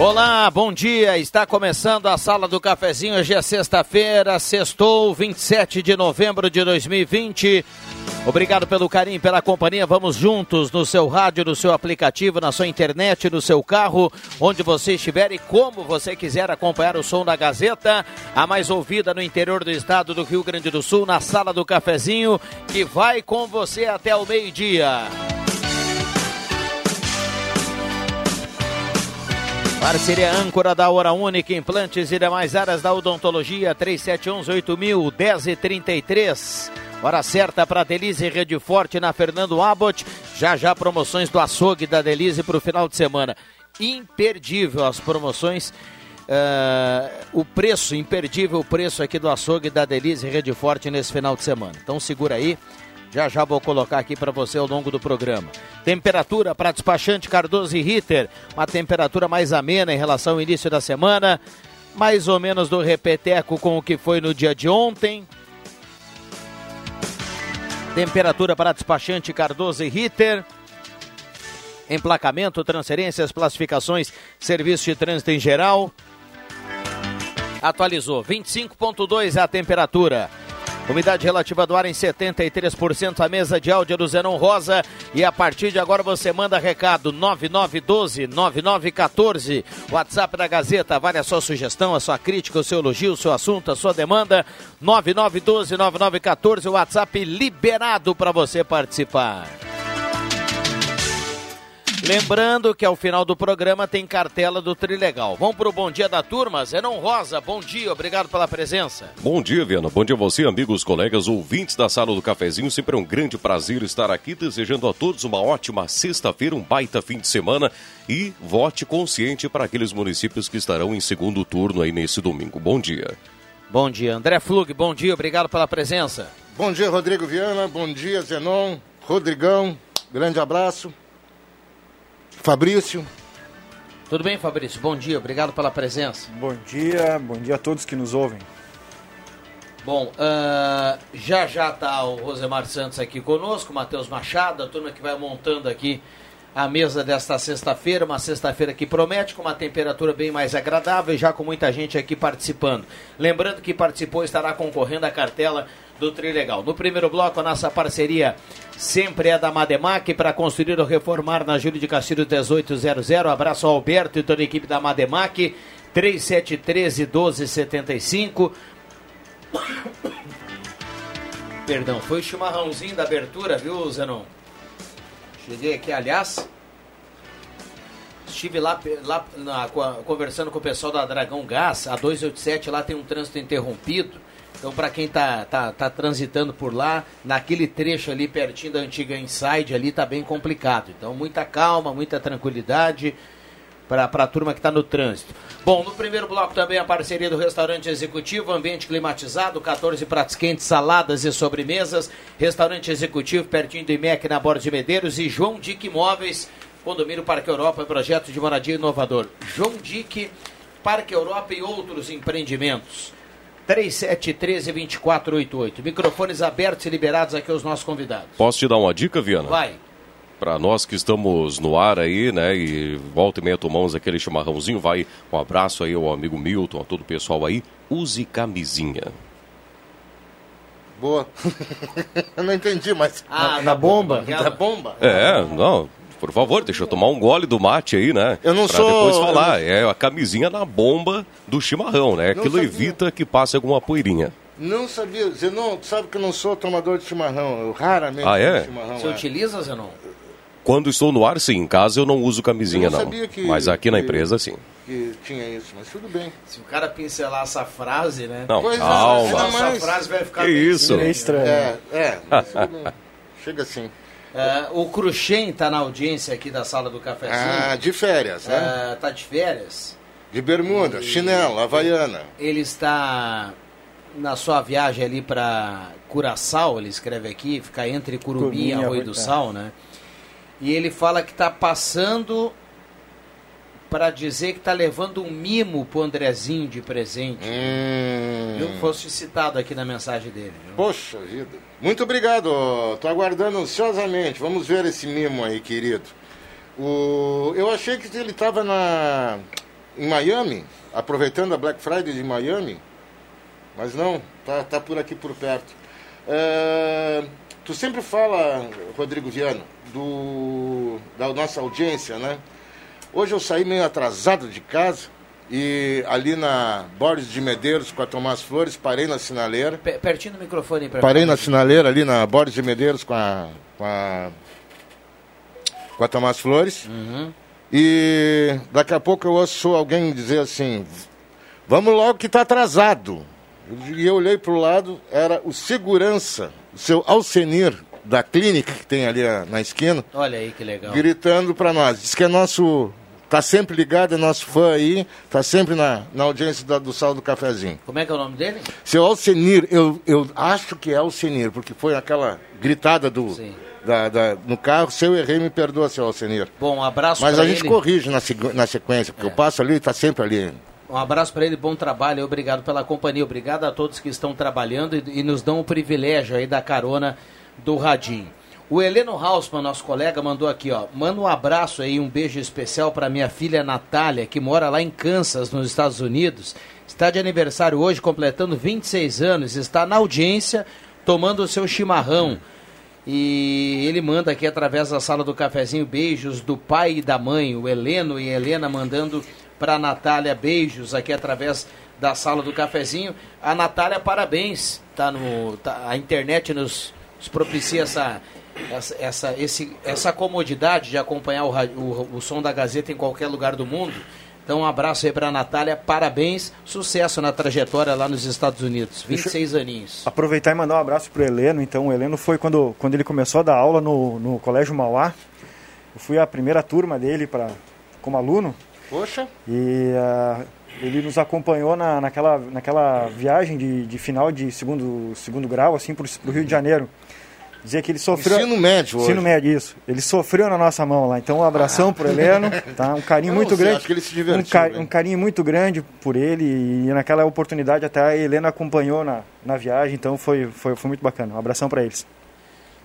Olá, bom dia. Está começando a Sala do Cafezinho. Hoje é sexta-feira, sextou, 27 de novembro de 2020. Obrigado pelo carinho, pela companhia. Vamos juntos no seu rádio, no seu aplicativo, na sua internet, no seu carro, onde você estiver e como você quiser acompanhar o som da Gazeta, a mais ouvida no interior do estado do Rio Grande do Sul, na Sala do Cafezinho, que vai com você até o meio-dia. Parceria âncora da Hora Única, implantes e demais áreas da odontologia, 3711-8000, 1033. Hora certa para Delize Rede Forte na Fernando Abbott. Já já promoções do açougue da Delize para o final de semana. Imperdível as promoções. Uh, o preço, imperdível o preço aqui do açougue da Delize Rede Forte nesse final de semana. Então segura aí. Já já vou colocar aqui para você ao longo do programa. Temperatura para despachante Cardoso e Ritter, uma temperatura mais amena em relação ao início da semana, mais ou menos do repeteco com o que foi no dia de ontem. Temperatura para despachante Cardoso e Ritter. Emplacamento, transferências, classificações, serviço de trânsito em geral. Atualizou 25.2 a temperatura. Umidade relativa do ar em 73%, a mesa de áudio do Zenon Rosa. E a partir de agora você manda recado 9912-9914. WhatsApp da Gazeta, vale a sua sugestão, a sua crítica, o seu elogio, o seu assunto, a sua demanda. 9912-9914, WhatsApp liberado para você participar. Lembrando que ao final do programa tem cartela do Trilegal. Vamos para o bom dia da turma. Zenon Rosa, bom dia, obrigado pela presença. Bom dia, Viana. Bom dia a você, amigos, colegas, ouvintes da sala do cafezinho. Sempre é um grande prazer estar aqui, desejando a todos uma ótima sexta-feira, um baita fim de semana e vote consciente para aqueles municípios que estarão em segundo turno aí nesse domingo. Bom dia. Bom dia, André Flug, bom dia, obrigado pela presença. Bom dia, Rodrigo Viana, bom dia, Zenon, Rodrigão, grande abraço. Fabrício. Tudo bem, Fabrício? Bom dia, obrigado pela presença. Bom dia, bom dia a todos que nos ouvem. Bom, uh, já já está o Rosemar Santos aqui conosco, Matheus Machado, a turma que vai montando aqui a mesa desta sexta-feira, uma sexta-feira que promete com uma temperatura bem mais agradável e já com muita gente aqui participando. Lembrando que participou estará concorrendo à cartela do Trilegal. No primeiro bloco, a nossa parceria sempre é da Mademac para construir ou reformar na Júlio de Castilho 1800. Abraço ao Alberto e toda a equipe da Mademac. 3713 1275. Perdão, foi o chimarrãozinho da abertura, viu, Zenon? Cheguei aqui, aliás. Estive lá, lá na, conversando com o pessoal da Dragão Gás, a 287 lá tem um trânsito interrompido. Então, para quem tá, tá, tá transitando por lá, naquele trecho ali pertinho da antiga Inside, ali tá bem complicado. Então, muita calma, muita tranquilidade para a turma que está no trânsito. Bom, no primeiro bloco também a parceria do restaurante executivo, ambiente climatizado, 14 pratos quentes, saladas e sobremesas. Restaurante executivo pertinho do IMEC na Borda de Medeiros e João Dick Imóveis, condomínio Parque Europa, projeto de moradia inovador. João Dick, Parque Europa e outros empreendimentos. 3713-2488. Microfones abertos e liberados aqui aos nossos convidados. Posso te dar uma dica, Viana? Vai. Para nós que estamos no ar aí, né, e volta e meia tomamos aquele chimarrãozinho, vai um abraço aí ao amigo Milton, a todo o pessoal aí, use camisinha. Boa. Eu não entendi, mas... Ah, na, na bomba? Na bomba? É, não, por favor, deixa eu tomar um gole do mate aí, né? Eu não pra sou. depois falar. Não... É a camisinha na bomba do chimarrão, né? Aquilo evita que passe alguma poeirinha. Não sabia. Zenon, sabe que eu não sou tomador de chimarrão. Eu raramente ah, é? chimarrão. Você é. utiliza, Zenon? Quando estou no ar, sim. Em casa eu não uso camisinha, não. não. Que, mas aqui que, na empresa, sim. Que tinha isso, mas tudo bem. Se o cara pincelar essa frase, né? Não, pois é, calma. É, essa frase vai ficar que isso? estranho. É, é. Chega assim. Uh, o Cruxem está na audiência aqui da sala do cafezinho. Ah, de férias, né? Uh, tá de férias. De bermuda, e... chinelo, havaiana. Ele está na sua viagem ali para Curaçao, ele escreve aqui, fica entre Curumim e Arroio do Sal, né? E ele fala que está passando para dizer que está levando um mimo pro Andrezinho de presente. Hum. Eu fosse citado aqui na mensagem dele. Viu? Poxa vida. Muito obrigado. Estou aguardando ansiosamente. Vamos ver esse mimo aí, querido. O... Eu achei que ele estava na... em Miami, aproveitando a Black Friday de Miami. Mas não, tá, tá por aqui por perto. É... Tu sempre fala, Rodrigo Viano, do... da nossa audiência, né? Hoje eu saí meio atrasado de casa e ali na Borges de Medeiros com a Tomás Flores, parei na sinaleira. pertinho do microfone. Pra parei na sinaleira ali na Borges de Medeiros com a, com a, com a Tomás Flores. Uhum. E daqui a pouco eu ouço alguém dizer assim, vamos logo que está atrasado. E eu olhei para o lado, era o segurança, o seu Alcenir, da clínica que tem ali na esquina. Olha aí que legal. Gritando para nós. Diz que é nosso Tá sempre ligado, é nosso fã aí, tá sempre na, na audiência da, do Sal do Cafezinho. Como é que é o nome dele? Seu Alcenir, eu, eu acho que é Alcenir, porque foi aquela gritada do, da, da, no carro. Se eu errei, me perdoa, seu Alcenir. Bom, um abraço Mas a gente corrige na, na sequência, porque é. eu passo ali e tá sempre ali. Um abraço para ele, bom trabalho, obrigado pela companhia, obrigado a todos que estão trabalhando e, e nos dão o privilégio aí da carona do Radinho. O Heleno Hausmann, nosso colega, mandou aqui, ó. Manda um abraço aí, um beijo especial para minha filha Natália, que mora lá em Kansas, nos Estados Unidos. Está de aniversário hoje, completando 26 anos. Está na audiência, tomando o seu chimarrão. E ele manda aqui através da sala do cafezinho beijos do pai e da mãe, o Heleno e Helena mandando para Natália beijos aqui através da sala do cafezinho. A Natália, parabéns. Tá no, tá, a internet nos, nos propicia essa essa, essa, esse, essa comodidade de acompanhar o, o, o som da Gazeta em qualquer lugar do mundo. Então, um abraço aí para a Natália, parabéns, sucesso na trajetória lá nos Estados Unidos, 26 aninhos. Aproveitar e mandar um abraço para o Heleno. Então, o Heleno foi quando, quando ele começou a dar aula no, no Colégio Mauá. Eu fui a primeira turma dele pra, como aluno. Poxa! E uh, ele nos acompanhou na, naquela, naquela viagem de, de final de segundo, segundo grau, assim, para o Rio de Janeiro. Dizer que ele sofreu. Ensino médio, hoje. Ensino médio, isso. Ele sofreu na nossa mão lá. Então, um abração ah. pro Heleno, tá? Um carinho muito grande. Acho que ele se divertiu, um, car um, carinho muito grande por ele. E naquela oportunidade até a Helena acompanhou na, na viagem. Então, foi, foi, foi muito bacana. Um abração para eles.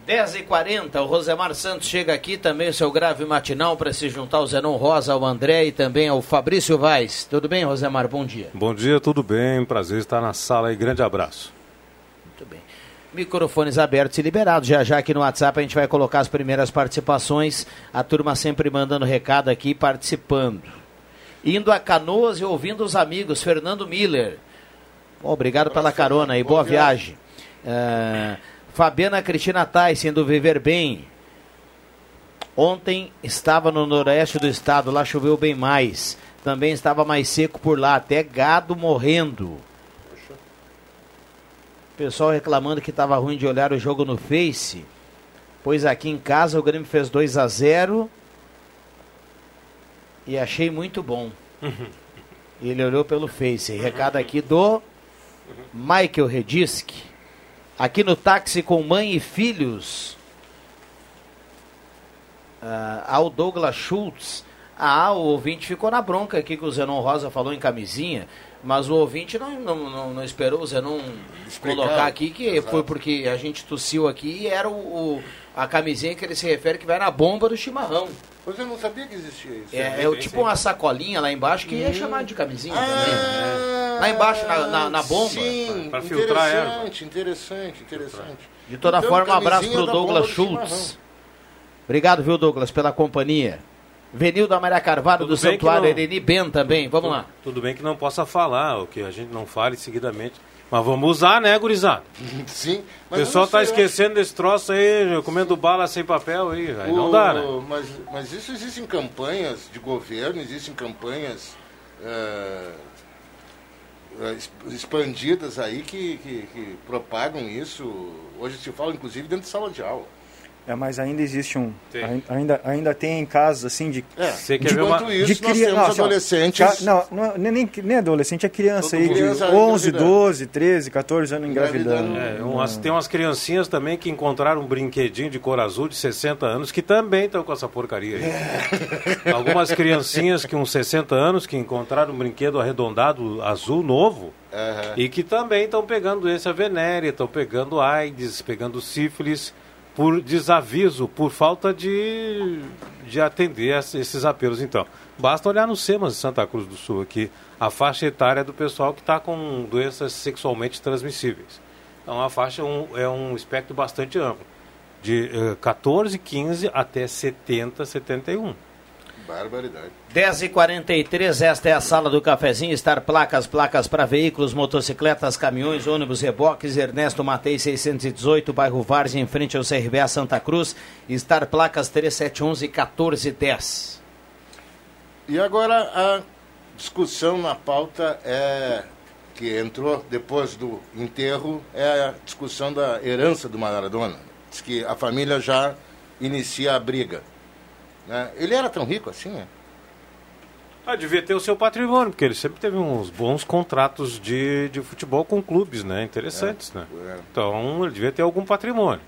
10h40, o Rosemar Santos chega aqui também, o seu grave matinal, para se juntar ao Zenon Rosa, ao André e também ao Fabrício Vaz. Tudo bem, Rosemar? Bom dia. Bom dia, tudo bem. Prazer estar na sala aí. Grande abraço. Microfones abertos e liberados. Já já aqui no WhatsApp a gente vai colocar as primeiras participações. A turma sempre mandando recado aqui participando. Indo a Canoas e ouvindo os amigos. Fernando Miller. Bom, obrigado pela carona e boa viagem. Uh, Fabiana Cristina Tyson do Viver Bem. Ontem estava no noroeste do estado, lá choveu bem mais. Também estava mais seco por lá, até gado morrendo. Pessoal reclamando que estava ruim de olhar o jogo no Face. Pois aqui em casa o Grêmio fez 2 a 0 e achei muito bom. Ele olhou pelo Face. Recado aqui do Michael Redisk. Aqui no táxi com mãe e filhos. Uh, ao Douglas Schultz. Ah, o ouvinte ficou na bronca aqui que o Zenon Rosa falou em camisinha. Mas o ouvinte não, não, não, não esperou você não Explicar. colocar aqui que Exato. foi porque a gente tossiu aqui e era o, o, a camisinha que ele se refere que vai na bomba do chimarrão. Pois eu não sabia que existia isso. É, é, é tipo uma sacolinha lá embaixo que hum. é chamado de camisinha ah, também. Né? Lá embaixo na, na, na bomba. Sim, para filtrar ela. Interessante, interessante. De toda então, forma, um abraço pro Douglas Schultz. Obrigado, viu, Douglas, pela companhia. Venil da Maria Carvalho tudo do Santuário, Ereni Ben também. Vamos tudo, lá. Tudo bem que não possa falar, o que a gente não fale seguidamente. Mas vamos usar, né, gurizada? Sim. o pessoal tá esquecendo desse troço aí, comendo bala sem papel aí. aí o, não dá, né? Mas, mas isso existem campanhas de governo, existem campanhas é, expandidas aí que, que, que propagam isso. Hoje se fala, inclusive, dentro de sala de aula. É, mas ainda existe um. Ainda, ainda tem casos assim de. É, Você quer de ver uma- isso, de nós cria- temos não, assim, adolescentes... Não, não, nem, nem, nem adolescente, é criança Todo aí, de Criança 11, engravidando. 12, 13, 14 anos engravidando. Engravidando. É, umas- tem umas criancinhas também que encontraram um brinquedinho de cor azul de 60 anos que também estão com essa porcaria aí. Algumas criancinhas que uns 60 anos que encontraram um brinquedo arredondado azul novo Aham. e que também estão pegando doença venérea, estão pegando AIDS, pegando sífilis por desaviso, por falta de, de atender esses apelos. Então, basta olhar no SEMAS de Santa Cruz do Sul aqui, a faixa etária do pessoal que está com doenças sexualmente transmissíveis. Então, a faixa é um, é um espectro bastante amplo, de eh, 14, 15 até 70, 71. Barbaridade. 10 e 43 esta é a sala do cafezinho. Estar placas, placas para veículos, motocicletas, caminhões, ônibus, reboques. Ernesto Matei 618, bairro Várzea, em frente ao CRBA Santa Cruz. Estar placas 3711 1410. E agora a discussão na pauta é que entrou depois do enterro é a discussão da herança do Maradona. Diz que a família já inicia a briga. Né? Ele era tão rico assim, né? Ah, devia ter o seu patrimônio, porque ele sempre teve uns bons contratos de, de futebol com clubes, né? Interessantes, né? é. Então, ele devia ter algum patrimônio.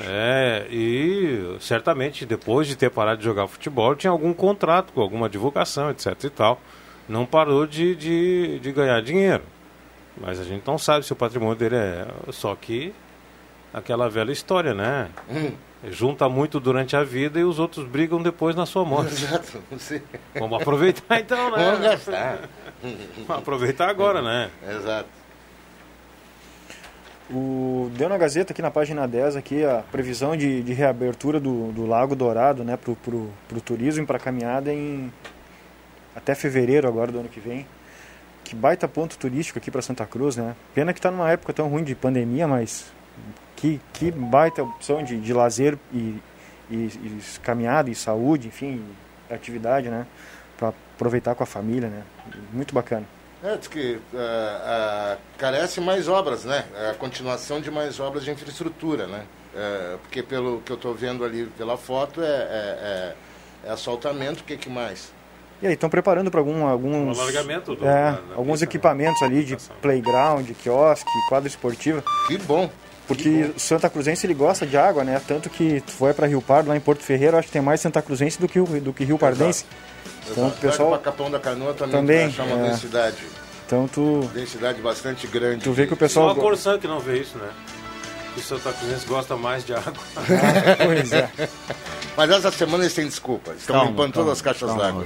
É, e certamente depois de ter parado de jogar futebol, tinha algum contrato com alguma divulgação, etc e tal. Não parou de, de, de ganhar dinheiro. Mas a gente não sabe se o patrimônio dele é. Só que aquela velha história, né? Hum. Junta muito durante a vida e os outros brigam depois na sua morte. Exato. Vamos aproveitar então, né? Vamos gastar. Vamos aproveitar agora, né? Exato. O, deu na Gazeta aqui na página 10 aqui a previsão de, de reabertura do, do Lago Dourado né, para o turismo e para a caminhada em até fevereiro agora do ano que vem. Que baita ponto turístico aqui para Santa Cruz, né? Pena que está numa época tão ruim de pandemia, mas que, que baita opção de, de lazer e, e, e caminhada e saúde, enfim, atividade, né? Para aproveitar com a família, né? Muito bacana. É, diz que ah, ah, carece mais obras, né? A continuação de mais obras de infraestrutura, né? É, porque pelo que eu estou vendo ali pela foto é, é, é, é assaltamento, o que, que mais? E aí, estão preparando para algum, alguns, Um alargamento do- é, da- da alguns pista, né? equipamentos ali de playground, quiosque, quadra esportiva, Que bom. Porque o Santa Cruzense ele gosta de água, né? Tanto que tu foi para Rio Pardo, lá em Porto Ferreiro, acho que tem mais Santa Cruzense do que o, do que Rio Pardense. Então, o Exato. pessoal, Para Capão da Canoa também, Também, vai achar uma é. densidade, então tu, densidade bastante grande. tu vê que o Só pessoal... a Corsã que não vê isso, né? Que o Santa Cruzense gosta mais de água. pois é. Mas essa semana eles têm desculpa. Estão Calma, limpando calma, todas as caixas d'água.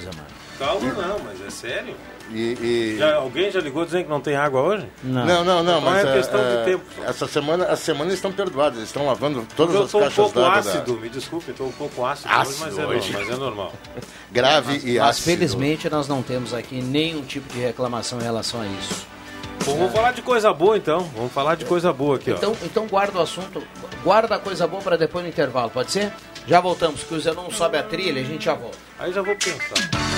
Calma, não, mas é sério? E, e- Já, alguém já ligou dizendo que não tem água hoje? Não. Não, não, não, Então mas é questão de eh, tempo. essa semana, as semanas estão perdoadas, eles estão lavando todas eu as estou um caixas pouco d'água da- ácido, me desculpe, estou um pouco ácido, Ácido hoje, mas, é, hoje. no- mas é normal. grave e Mas ácido. felizmente nós não temos aqui nenhum tipo de reclamação em relação a isso. Bom, vamos falar de coisa boa então. Vamos falar de coisa boa aqui, ó. Então, então guarda o assunto, guarda a coisa boa para depois no intervalo, pode ser? Já voltamos, que o Zé não sobe a trilha, a gente já volta. Aí já vou pensar.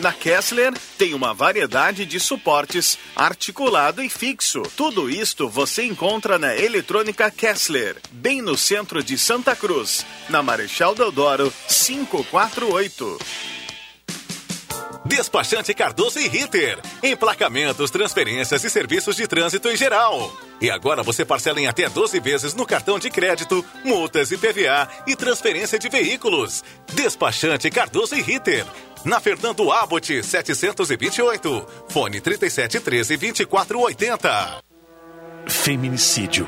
Na Kessler tem uma variedade de suportes articulado e fixo. Tudo isto você encontra na Eletrônica Kessler, bem no centro de Santa Cruz, na Marechal Deodoro 548. Despachante Cardoso e Ritter. Emplacamentos, transferências e serviços de trânsito em geral. E agora você parcela em até 12 vezes no cartão de crédito, multas e PVA e transferência de veículos. Despachante Cardoso e Ritter. Na Fernando Abbott, 728. Fone 3713 2480. Feminicídio.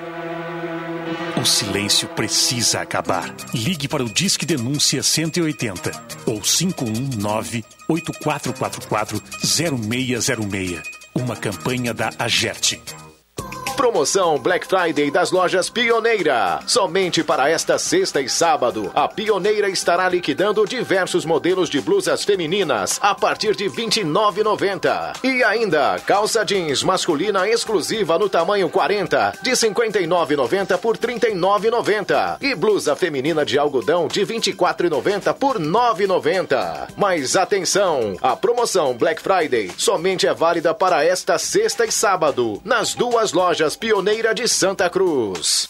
O silêncio precisa acabar. Ligue para o Disque Denúncia 180 ou 519-8444-0606. Uma campanha da AGERT. Promoção Black Friday das lojas Pioneira. Somente para esta sexta e sábado, a Pioneira estará liquidando diversos modelos de blusas femininas a partir de R$ 29,90. E ainda, calça jeans masculina exclusiva no tamanho 40, de R$ 59,90 por R$ 39,90. E blusa feminina de algodão de R$ 24,90 por R$ 9,90. Mas atenção, a promoção Black Friday somente é válida para esta sexta e sábado, nas duas lojas Pioneira de Santa Cruz.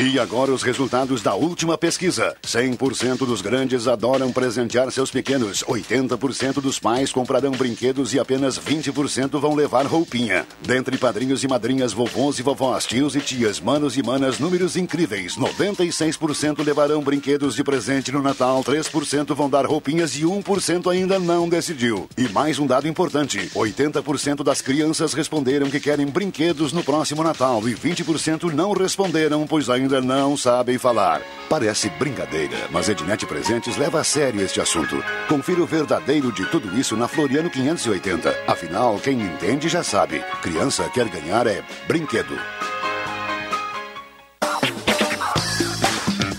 E agora os resultados da última pesquisa. 100% dos grandes adoram presentear seus pequenos. 80% dos pais comprarão brinquedos e apenas 20% vão levar roupinha. Dentre padrinhos e madrinhas, vovôs e vovós, tios e tias, manos e manas, números incríveis. 96% levarão brinquedos de presente no Natal, 3% vão dar roupinhas e 1% ainda não decidiu. E mais um dado importante: 80% das crianças responderam que querem brinquedos no próximo Natal e 20% não responderam, pois ainda ainda não sabem falar. Parece brincadeira, mas Ednet Presentes leva a sério este assunto. Confira o verdadeiro de tudo isso na Floriano 580. Afinal, quem entende já sabe. Criança quer ganhar é brinquedo.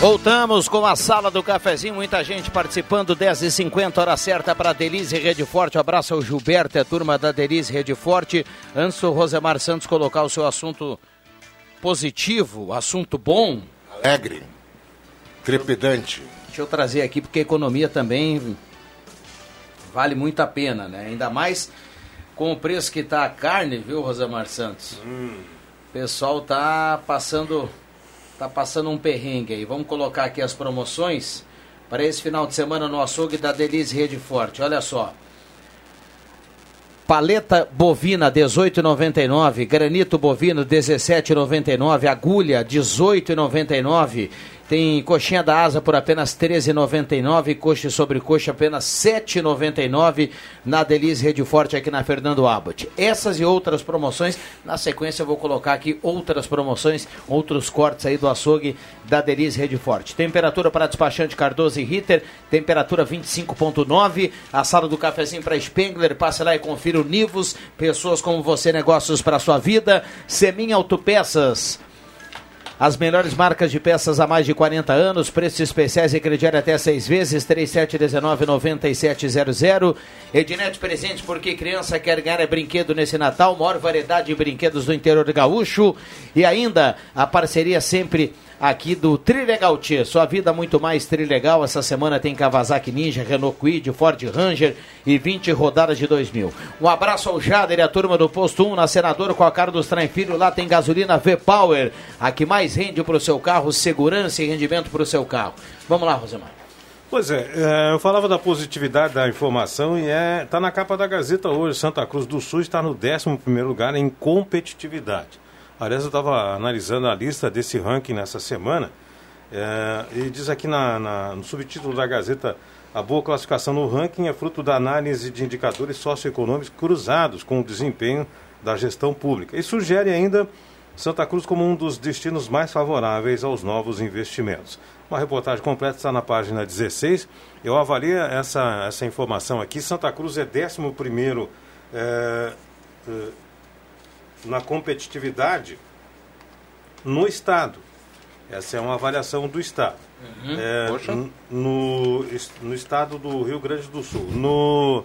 Voltamos com a sala do cafezinho, muita gente participando, 10h50, hora certa para Delize Rede Forte. Um abraço ao Gilberto e a turma da Delize Rede Forte. Antes do Rosemar Santos colocar o seu assunto positivo, assunto bom. Alegre, trepidante. Deixa eu trazer aqui, porque a economia também vale muito a pena, né? Ainda mais com o preço que tá a carne, viu, Rosemar Santos? Hum. O pessoal tá passando tá passando um perrengue aí. Vamos colocar aqui as promoções para esse final de semana no açougue da Delize Rede Forte. Olha só. Paleta bovina 18,99, granito bovino 17,99, agulha 18,99. Tem coxinha da asa por apenas R$ 13,99, coxa sobre coxa apenas R$ 7,99 na Delize Rede Forte aqui na Fernando Abbott. Essas e outras promoções, na sequência eu vou colocar aqui outras promoções, outros cortes aí do açougue da Delize Rede Forte. Temperatura para despachante Cardoso e Ritter, temperatura 25.9, a sala do cafezinho para Spengler, passe lá e confira o Nivos, pessoas como você, negócios para sua vida, Semin Autopeças, as melhores marcas de peças há mais de 40 anos, preços especiais e crediário até seis vezes, 3719-9700. Ednet presente porque criança quer ganhar é brinquedo nesse Natal, maior variedade de brinquedos do interior gaúcho. E ainda a parceria sempre aqui do Trilegal T. Sua vida muito mais trilegal. Essa semana tem Kawasaki Ninja, Renault Kwid, Ford Ranger e 20 rodadas de 2000. Um abraço ao Jader e a turma do Posto 1 na Senadora com a cara dos Trem Filho. Lá tem gasolina V-Power, a que mais rende para o seu carro, segurança e rendimento para o seu carro. Vamos lá, Rosemar. Pois é, é, eu falava da positividade da informação e é tá na capa da Gazeta hoje. Santa Cruz do Sul está no 11 lugar em competitividade. Aliás, eu estava analisando a lista desse ranking nessa semana é, e diz aqui na, na, no subtítulo da Gazeta a boa classificação no ranking é fruto da análise de indicadores socioeconômicos cruzados com o desempenho da gestão pública e sugere ainda Santa Cruz como um dos destinos mais favoráveis aos novos investimentos. Uma reportagem completa está na página 16. Eu avalio essa, essa informação aqui. Santa Cruz é 11 primeiro é, na competitividade no Estado. Essa é uma avaliação do Estado. Uhum. É, no, no Estado do Rio Grande do Sul. No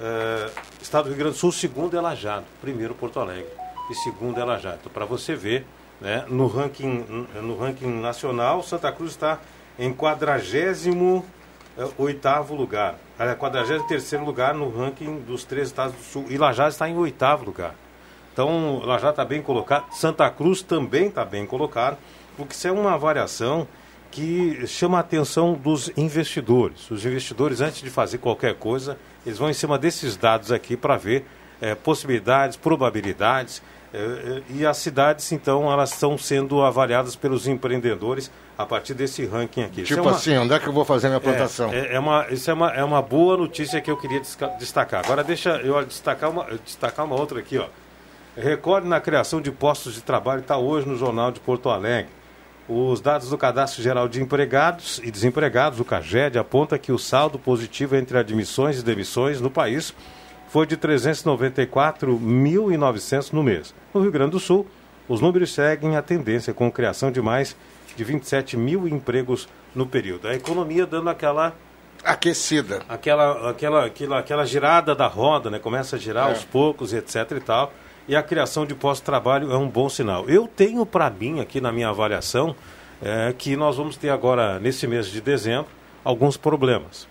é, Estado do Rio Grande do Sul, segundo é Lajado. Primeiro Porto Alegre. E segundo é Lajado. Então, para você ver né? No, ranking, no ranking nacional, Santa Cruz está em 48 lugar. É 43 lugar no ranking dos três estados do sul. E Lajá está em oitavo lugar. Então, Lajá está bem colocado. Santa Cruz também está bem colocado, porque isso é uma variação que chama a atenção dos investidores. Os investidores, antes de fazer qualquer coisa, eles vão em cima desses dados aqui para ver é, possibilidades, probabilidades é, é, e as cidades, então, elas estão sendo avaliadas pelos empreendedores a partir desse ranking aqui. Tipo é uma, assim, onde é que eu vou fazer minha plantação? É, é, é, uma, isso é uma, é uma boa notícia que eu queria destacar. Agora deixa eu destacar uma, destacar uma outra aqui. Ó. Recorde na criação de postos de trabalho está hoje no Jornal de Porto Alegre. Os dados do Cadastro Geral de Empregados e Desempregados, o CAGED, aponta que o saldo positivo entre admissões e demissões no país foi de 394.900 no mês. No Rio Grande do Sul, os números seguem a tendência, com criação de mais de 27 mil empregos no período. A economia dando aquela aquecida. Aquela, aquela, aquela, aquela girada da roda, né? Começa a girar é. aos poucos, etc e tal. E a criação de pós-trabalho é um bom sinal. Eu tenho para mim, aqui na minha avaliação, é, que nós vamos ter agora, nesse mês de dezembro, alguns problemas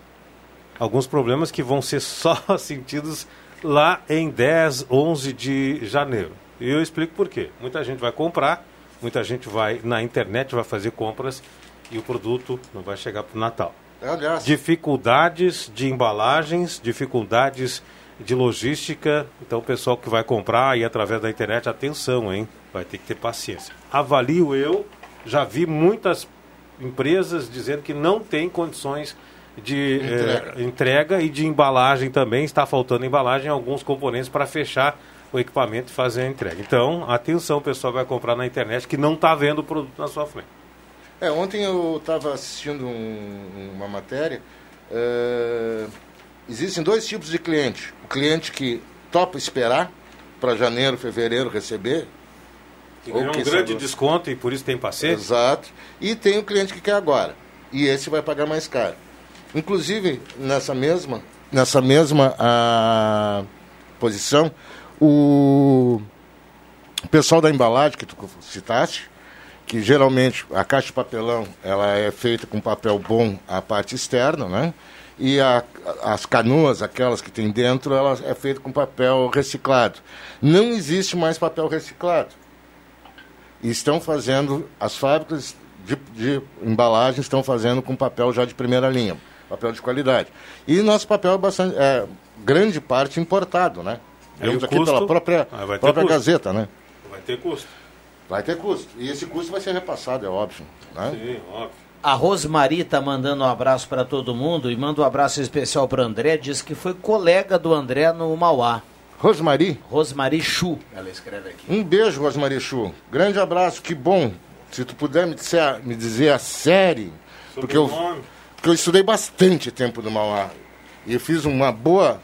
alguns problemas que vão ser só sentidos lá em 10, 11 de janeiro. E eu explico por quê. Muita gente vai comprar, muita gente vai na internet, vai fazer compras e o produto não vai chegar para o Natal. Aliás. Dificuldades de embalagens, dificuldades de logística. Então, o pessoal que vai comprar e através da internet, atenção, hein? Vai ter que ter paciência. Avalio eu, já vi muitas empresas dizendo que não tem condições de entrega. Eh, entrega. e de embalagem também. Está faltando embalagem alguns componentes para fechar o equipamento e fazer a entrega. Então, atenção, o pessoal vai comprar na internet que não está vendo o produto na sua frente. É, ontem eu estava assistindo um, uma matéria. Uh, existem dois tipos de cliente. O cliente que topa esperar para janeiro, fevereiro receber. Que um grande desconto e por isso tem paciência. Exato. E tem o cliente que quer agora. E esse vai pagar mais caro. Inclusive, nessa mesma, nessa mesma a, ah, posição, o pessoal da embalagem que tu citaste, que geralmente a caixa de papelão ela é feita com papel bom a parte externa, né? E a, as canoas, aquelas que tem dentro, ela é feita com papel reciclado. Não existe mais papel reciclado. E estão fazendo, as fábricas de, de embalagem estão fazendo com papel já de primeira linha papel de qualidade. E nosso papel é bastante, é, grande parte importado, né? Vemos aqui custo, pela própria, ah, própria Gazeta, né? Vai ter custo. Vai ter custo. E esse custo vai ser repassado, é óbvio. Né? Sim, óbvio. A Rosmari está mandando um abraço para todo mundo e manda um abraço especial para o André. Diz que foi colega do André no Mauá. Rosmari? Rosmari Chu, ela escreve aqui. Um beijo, Rosmari Chu. Grande abraço, que bom. Se tu puder me dizer, me dizer a série, Sobre porque eu, porque eu estudei bastante tempo no Mauá. E eu fiz uma boa,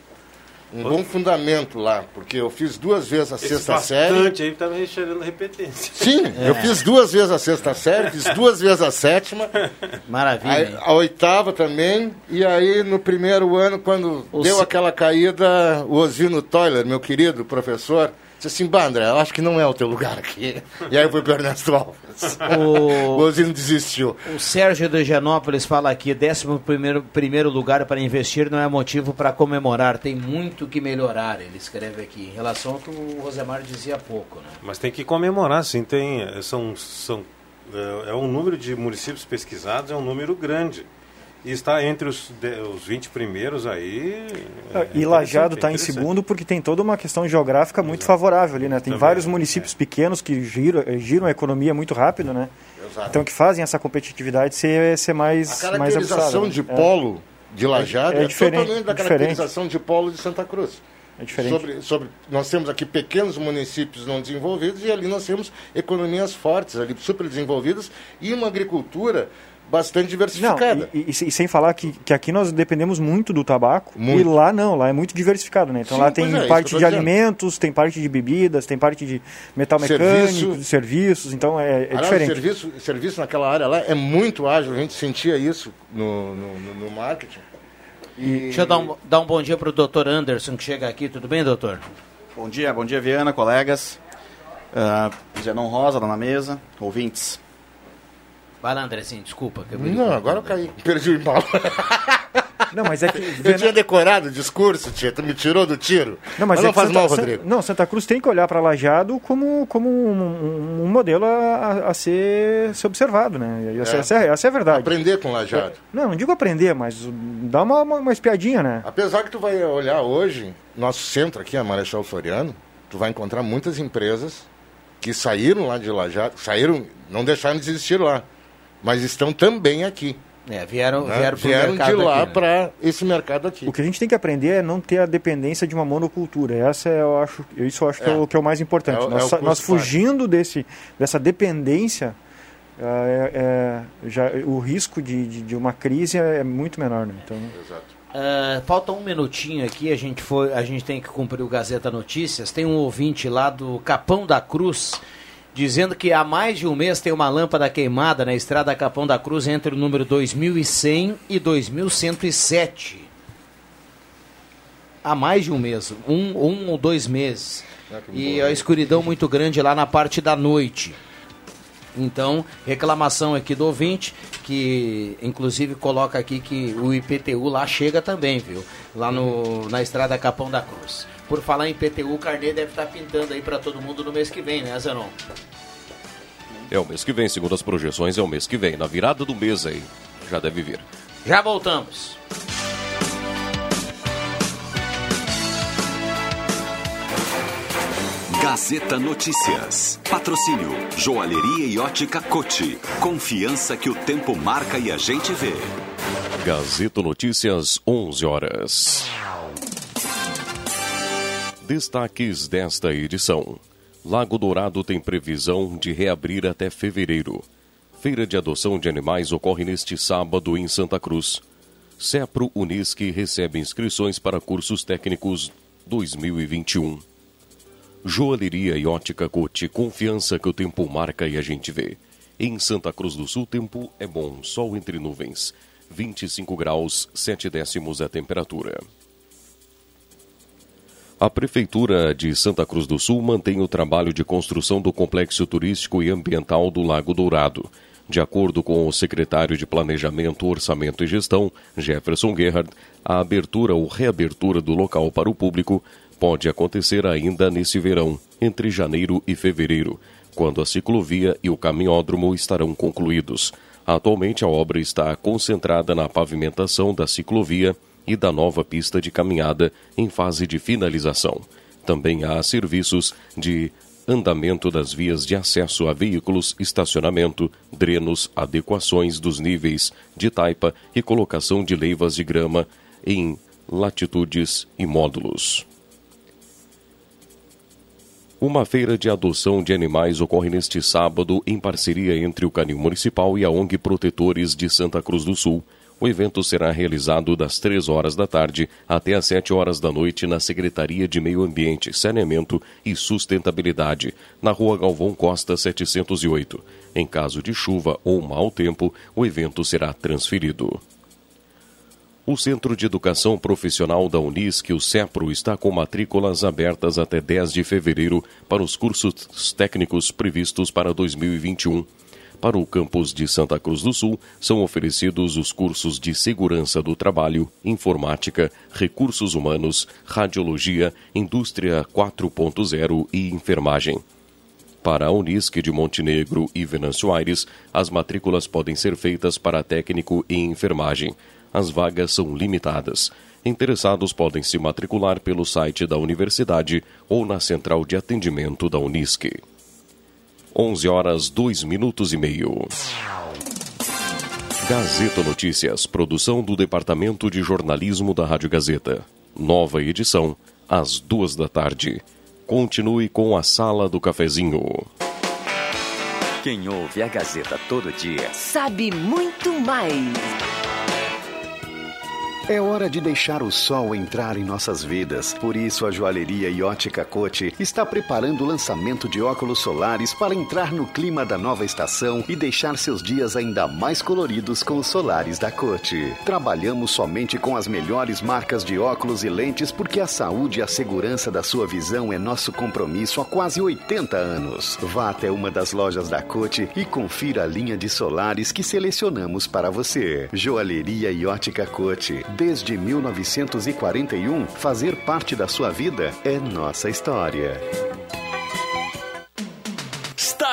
um bom fundamento lá, porque eu fiz duas vezes a Esse sexta bastante série. Bastante aí tá me cheirando repetência. Sim, é. eu fiz duas vezes a sexta série, fiz duas vezes a sétima. Maravilha. Aí, a oitava também. E aí, no primeiro ano, quando o deu aquela caída, o Osino Toiler, meu querido professor, Disse assim, bah, André, eu acho que não é o teu lugar aqui. E aí eu fui pro Ernesto Alves. O- O Ozino desistiu. O Sérgio de Genópolis fala aqui, 11 primeiro, primeiro lugar para investir não é motivo para comemorar, tem muito que melhorar, ele escreve aqui, em relação ao que o Rosemar dizia há pouco. Né? Mas tem que comemorar, sim. Tem, eh, são, são, é, é um número de municípios pesquisados, é um número grande. E está entre os, de- os 20 primeiros aí. é e Lajado está em interessante. segundo porque tem toda uma questão geográfica muito favorável ali, né? Tem Também, vários municípios pequenos que giram, eh, giram a economia muito rápido, né? Exato. Então que fazem essa competitividade ser, ser mais A mais caracterização aguçada, de né? É. polo de Lajado é, É diferente, totalmente da diferente. caracterização de polo de Santa Cruz. É diferente. Sobre, sobre, nós temos aqui pequenos municípios não desenvolvidos e ali nós temos economias fortes, ali super desenvolvidas e uma agricultura bastante Não, diversificada. e, e- e sem falar que, que aqui nós dependemos muito do tabaco Muito. e lá não, lá é muito diversificado, né? Então Sim, lá tem é, parte de dizendo. alimentos, tem parte de bebidas, tem parte de metal mecânico, Serviço. de serviços, então é, é Aliás, diferente. O serviço, serviço naquela área lá é muito ágil, a gente sentia isso no, no, no- no marketing. E- Deixa eu dar um, dar um bom dia para o doutor Anderson, que chega aqui, tudo bem, doutor? Bom dia, bom dia, Viana, colegas. Uh, Zenon Rosa, lá na mesa, ouvintes. Vai lá, Andrezinho, desculpa. que eu- Não, agora eu caí. Perdi o embalo. Não, mas é que. Eu tinha decorado o discurso, tia. Tu me tirou do tiro. Não, mas, não é que faz Santa, mal, Rodrigo. Não, Santa Cruz tem que olhar para Lajado como, como um, um- um modelo a, a ser, ser observado, né? E Essa, É. essa é, essa é a verdade. Aprender com Lajado. Não, não digo aprender, mas dá uma, uma, uma espiadinha, né? Apesar que tu vai olhar hoje, nosso centro aqui, a Marechal Floriano, tu vai encontrar muitas empresas que saíram lá de Lajado, saíram, não deixaram de existir lá, mas estão também aqui. É, vieram, né? vieram, pro Vieram de lá né? para esse mercado aqui. O que a gente tem que aprender é não ter a dependência de uma monocultura. Essa é, eu acho, isso eu acho que, é É. o, que é o mais importante. É o- nós, é nós fácil. fugindo desse, dessa dependência, é, é- já, o risco de, de, de uma crise é, é muito menor. Né? Então, Ah, falta um minutinho aqui, a gente, foi, a gente tem que cumprir o Gazeta Notícias. Tem um ouvinte lá do Capão da Cruz dizendo que há mais de um mês tem uma lâmpada queimada na estrada Capão da Cruz entre o número 2100 e 2107. Há mais de um mês, um, um ou dois meses. Ah, E a escuridão muito grande lá na parte da noite. Então, reclamação aqui do ouvinte, que inclusive coloca aqui que o IPTU lá chega também, viu? Lá no, na estrada Capão da Cruz. Por falar em IPTU, o carnê deve estar pintando aí para todo mundo no mês que vem, né, Zanon? É o mês que vem, segundo as projeções, é o mês que vem. Na virada do mês aí, já deve vir. Já voltamos. Gazeta Notícias. Patrocínio Joalheria e Ótica Cote. Confiança que o tempo marca e a gente vê. Gazeta Notícias, 11 horas. Destaques desta edição. Lago Dourado tem previsão de reabrir até fevereiro. Feira de adoção de animais ocorre neste sábado em Santa Cruz. Cepro Unisque recebe inscrições para cursos técnicos 2021. Joalheria e ótica Cote, confiança que o tempo marca e a gente vê. Em Santa Cruz do Sul, tempo é bom, sol entre nuvens. 25 graus, 7 décimos a temperatura. A Prefeitura de Santa Cruz do Sul mantém o trabalho de construção do complexo turístico e ambiental do Lago Dourado. De acordo com o secretário de Planejamento, Orçamento e Gestão, Jefferson Gerhard, a abertura ou reabertura do local para o público pode acontecer ainda nesse verão, entre janeiro e fevereiro, quando a ciclovia e o caminhódromo estarão concluídos. Atualmente, a obra está concentrada na pavimentação da ciclovia e da nova pista de caminhada em fase de finalização. Também há serviços de andamento das vias de acesso a veículos, estacionamento, drenos, adequações dos níveis de taipa e colocação de leivas de grama em latitudes e módulos. Uma feira de adoção de animais ocorre neste sábado em parceria entre o Canil Municipal e a ONG Protetores de Santa Cruz do Sul. O evento será realizado das 3 horas da tarde até às 7 horas da noite na Secretaria de Meio Ambiente, Saneamento e Sustentabilidade, na Rua Galvão Costa 708. Em caso de chuva ou mau tempo, o evento será transferido. O Centro de Educação Profissional da Unisc, o CEPRO, está com matrículas abertas até 10 de fevereiro para os cursos técnicos previstos para 2021. Para o campus de Santa Cruz do Sul, são oferecidos os cursos de Segurança do Trabalho, Informática, Recursos Humanos, Radiologia, Indústria 4.0 e Enfermagem. Para a Unisc de Montenegro e Venâncio Aires, as matrículas podem ser feitas para técnico e enfermagem. As vagas são limitadas. Interessados podem se matricular pelo site da universidade ou na central de atendimento da Unisc. 11 horas 2 minutos e meio. Gazeta Notícias, produção do Departamento de Jornalismo da Rádio Gazeta. Nova edição, às duas da tarde. Continue com a Sala do Cafezinho. Quem ouve a Gazeta todo dia sabe muito mais. É hora de deixar o sol entrar em nossas vidas. Por isso, a joalheria e ótica Cote está preparando o lançamento de óculos solares para entrar no clima da nova estação e deixar seus dias ainda mais coloridos com os solares da Cote. Trabalhamos somente com as melhores marcas de óculos e lentes porque a saúde e a segurança da sua visão é nosso compromisso há quase 80 anos. Vá até uma das lojas da Cote e confira a linha de solares que selecionamos para você. Joalheria e ótica Cote desde 1941, fazer parte da sua vida é nossa história.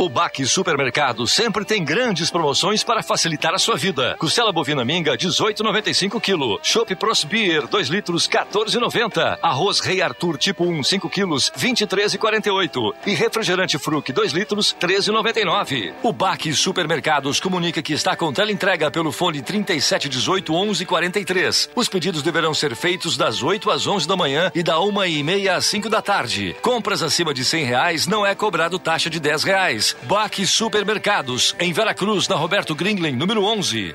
O Baque Supermercado sempre tem grandes promoções para facilitar a sua vida. Costela bovina minga, 18,95 kg. Chopp Pros Beer, 2 litros, 14,90. Arroz Rei Arthur tipo 1, 5 quilos, 23,48. E refrigerante Fruc, 2 litros, 13,99. O Baque Supermercados comunica que está com teleentrega pelo fone 3718 1143. Os pedidos deverão ser feitos das 8 às 11 da manhã e da 1 e meia às 5 da tarde. Compras acima de 100 reais não é cobrado taxa de 10 reais. Baque Supermercados, em Veracruz, na Roberto Gringling, número 11.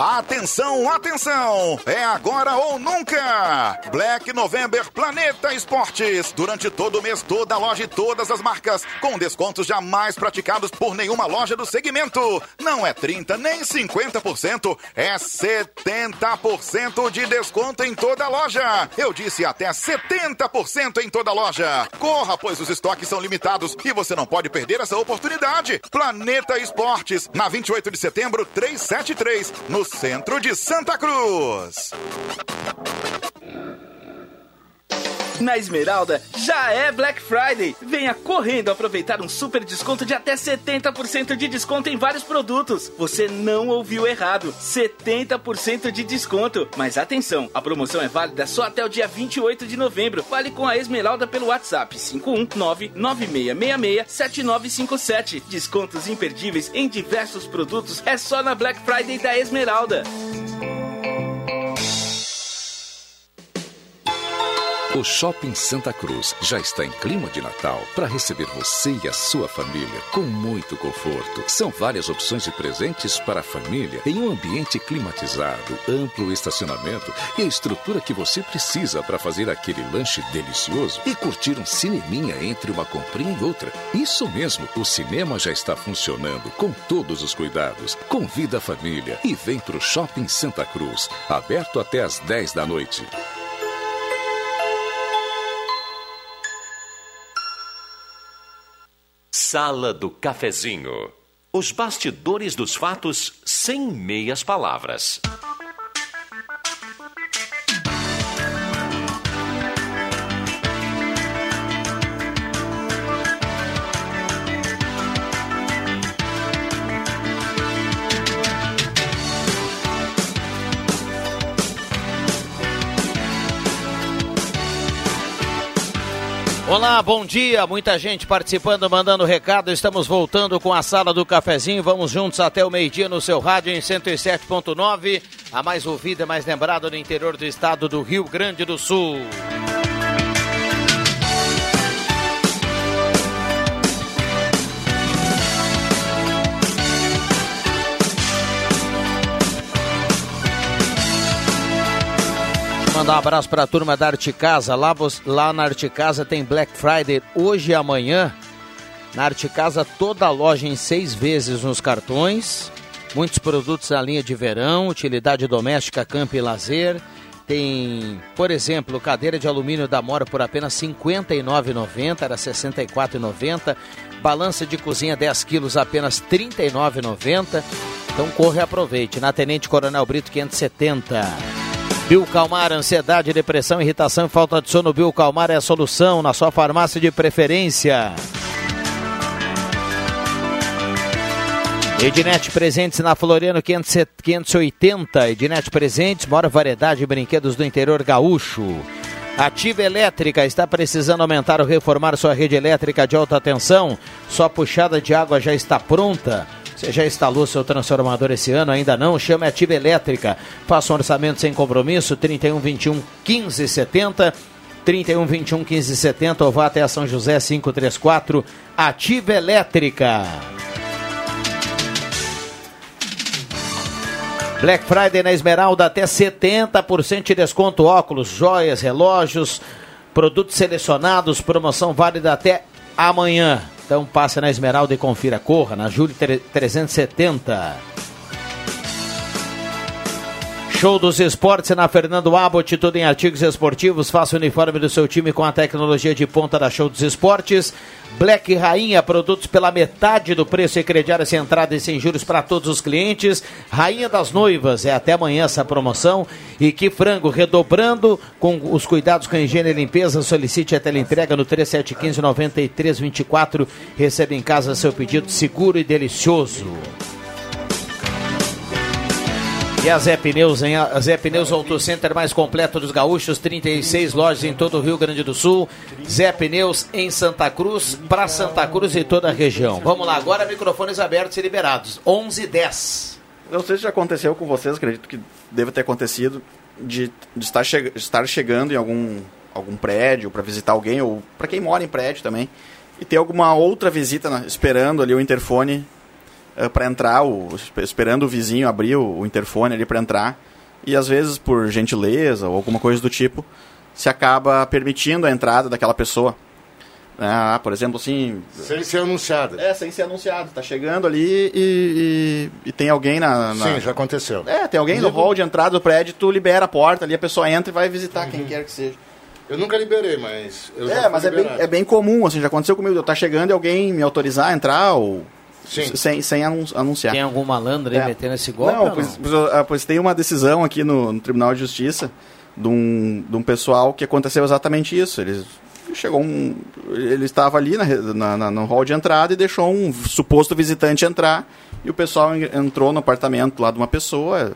Atenção, atenção! É agora ou nunca! Black November Planeta Esportes. Durante todo o mês, toda a loja e todas as marcas, com descontos jamais praticados por nenhuma loja do segmento. Não é 30 nem 50%, é 70% de desconto em toda a loja. Eu disse até 70% em toda a loja. Corra, pois os estoques são limitados e você não pode perder essa oportunidade. Planeta Esportes, na 28 de setembro, 373, no centro de Santa Cruz. Na Esmeralda já é Black Friday. Venha correndo aproveitar um super desconto de até 70% de desconto em vários produtos. Você não ouviu errado. 70% de desconto. Mas atenção, a promoção é válida só até o dia 28 de novembro. Fale com a Esmeralda pelo WhatsApp 51996667957. Descontos imperdíveis em diversos produtos é só na Black Friday da Esmeralda. O Shopping Santa Cruz já está em clima de Natal para receber você e a sua família com muito conforto. São várias opções de presentes para a família em um ambiente climatizado, amplo estacionamento e a estrutura que você precisa para fazer aquele lanche delicioso e curtir um cineminha entre uma comprinha e outra. Isso mesmo, o cinema já está funcionando com todos os cuidados. Convida a família e vem para o Shopping Santa Cruz, aberto até às 10 da noite. Sala do Cafezinho. Os bastidores dos fatos sem meias palavras. Olá, bom dia. Muita gente participando, mandando recado. Estamos voltando com a sala do cafezinho. Vamos juntos até o meio-dia no seu rádio em 107.9. A mais ouvida e mais lembrada no interior do estado do Rio Grande do Sul. Mandar um abraço para a turma da Arte Casa. Lá, lá na Arte Casa tem Black Friday hoje e amanhã. Na Arte Casa, toda a loja em seis vezes nos cartões. Muitos produtos na linha de verão, utilidade doméstica, campo e lazer. Tem, por exemplo, cadeira de alumínio da Mora por apenas R$ 59,90, era R$ 64,90. Balança de cozinha 10 quilos, apenas R$ 39,90. Então corre e aproveite. Na Tenente Coronel Brito 570. Bill Calmar, ansiedade, depressão, irritação e falta de sono. Bill Calmar é a solução na sua farmácia de preferência. Ednet Presentes na Floriano 500 580. Ednet Presentes, maior variedade de brinquedos do interior gaúcho. Ativa Elétrica está precisando aumentar ou reformar sua rede elétrica de alta tensão. Sua puxada de água já está pronta. Você já instalou seu transformador esse ano? Ainda não? Chame a Ativa Elétrica. Faça um orçamento sem compromisso, 31 21 15 70. 31 21 15 70 ou vá até São José 534. Ativa Elétrica. Black Friday na Esmeralda, até 70% de desconto, óculos, joias, relógios, produtos selecionados, promoção válida até amanhã. Então passe na Esmeralda e confira. Corra na Júlio 370. Show dos Esportes na Fernando Abbott, tudo em artigos esportivos. Faça o uniforme do seu time com a tecnologia de ponta da Show dos Esportes. Black Rainha, produtos pela metade do preço e crediário sem entrada e sem juros para todos os clientes. Rainha das Noivas, é até amanhã essa promoção. E que frango, redobrando com os cuidados com a higiene e limpeza. Solicite a teleentrega no 3715 9324. Receba em casa seu pedido seguro e delicioso. E a Zé Pneus, hein? A Zé Pneus Auto Center mais completo dos gaúchos, 36 lojas em todo o Rio Grande do Sul. Zé Pneus em Santa Cruz, para Santa Cruz e toda a região. Vamos lá, agora microfones abertos e liberados. 11 e 10. Não sei se já aconteceu com vocês, acredito que deve ter acontecido, de, de estar, che estar chegando em algum, algum prédio para visitar alguém, ou para quem mora em prédio também, e ter alguma outra visita esperando ali o interfone para entrar, o, esperando o vizinho abrir o, o interfone ali para entrar, e às vezes por gentileza ou alguma coisa do tipo, se acaba permitindo a entrada daquela pessoa. Ah, por exemplo, assim. Sem ser anunciado. É, sem ser anunciado. Tá chegando ali e, e, e tem alguém na, na, Sim, já aconteceu. É, tem alguém no hall de entrada do prédio, tu libera a porta ali, a pessoa entra e vai visitar Uhum. quem quer que seja. Eu nunca liberei, mas. É, mas é bem, é bem comum, assim, já aconteceu comigo. Eu tá chegando e alguém me autorizar a entrar ou. Sim. Sem, sem anun- anunciar. Tem algum malandro aí É. metendo esse golpe? Não, ou pois, pois, ah, pois tem uma decisão aqui no, no Tribunal de Justiça de um, de um pessoal que aconteceu exatamente isso. Eles chegou um, ele estava ali na, na- na- no hall de entrada e deixou um suposto visitante entrar e o pessoal en- entrou no apartamento lá de uma pessoa,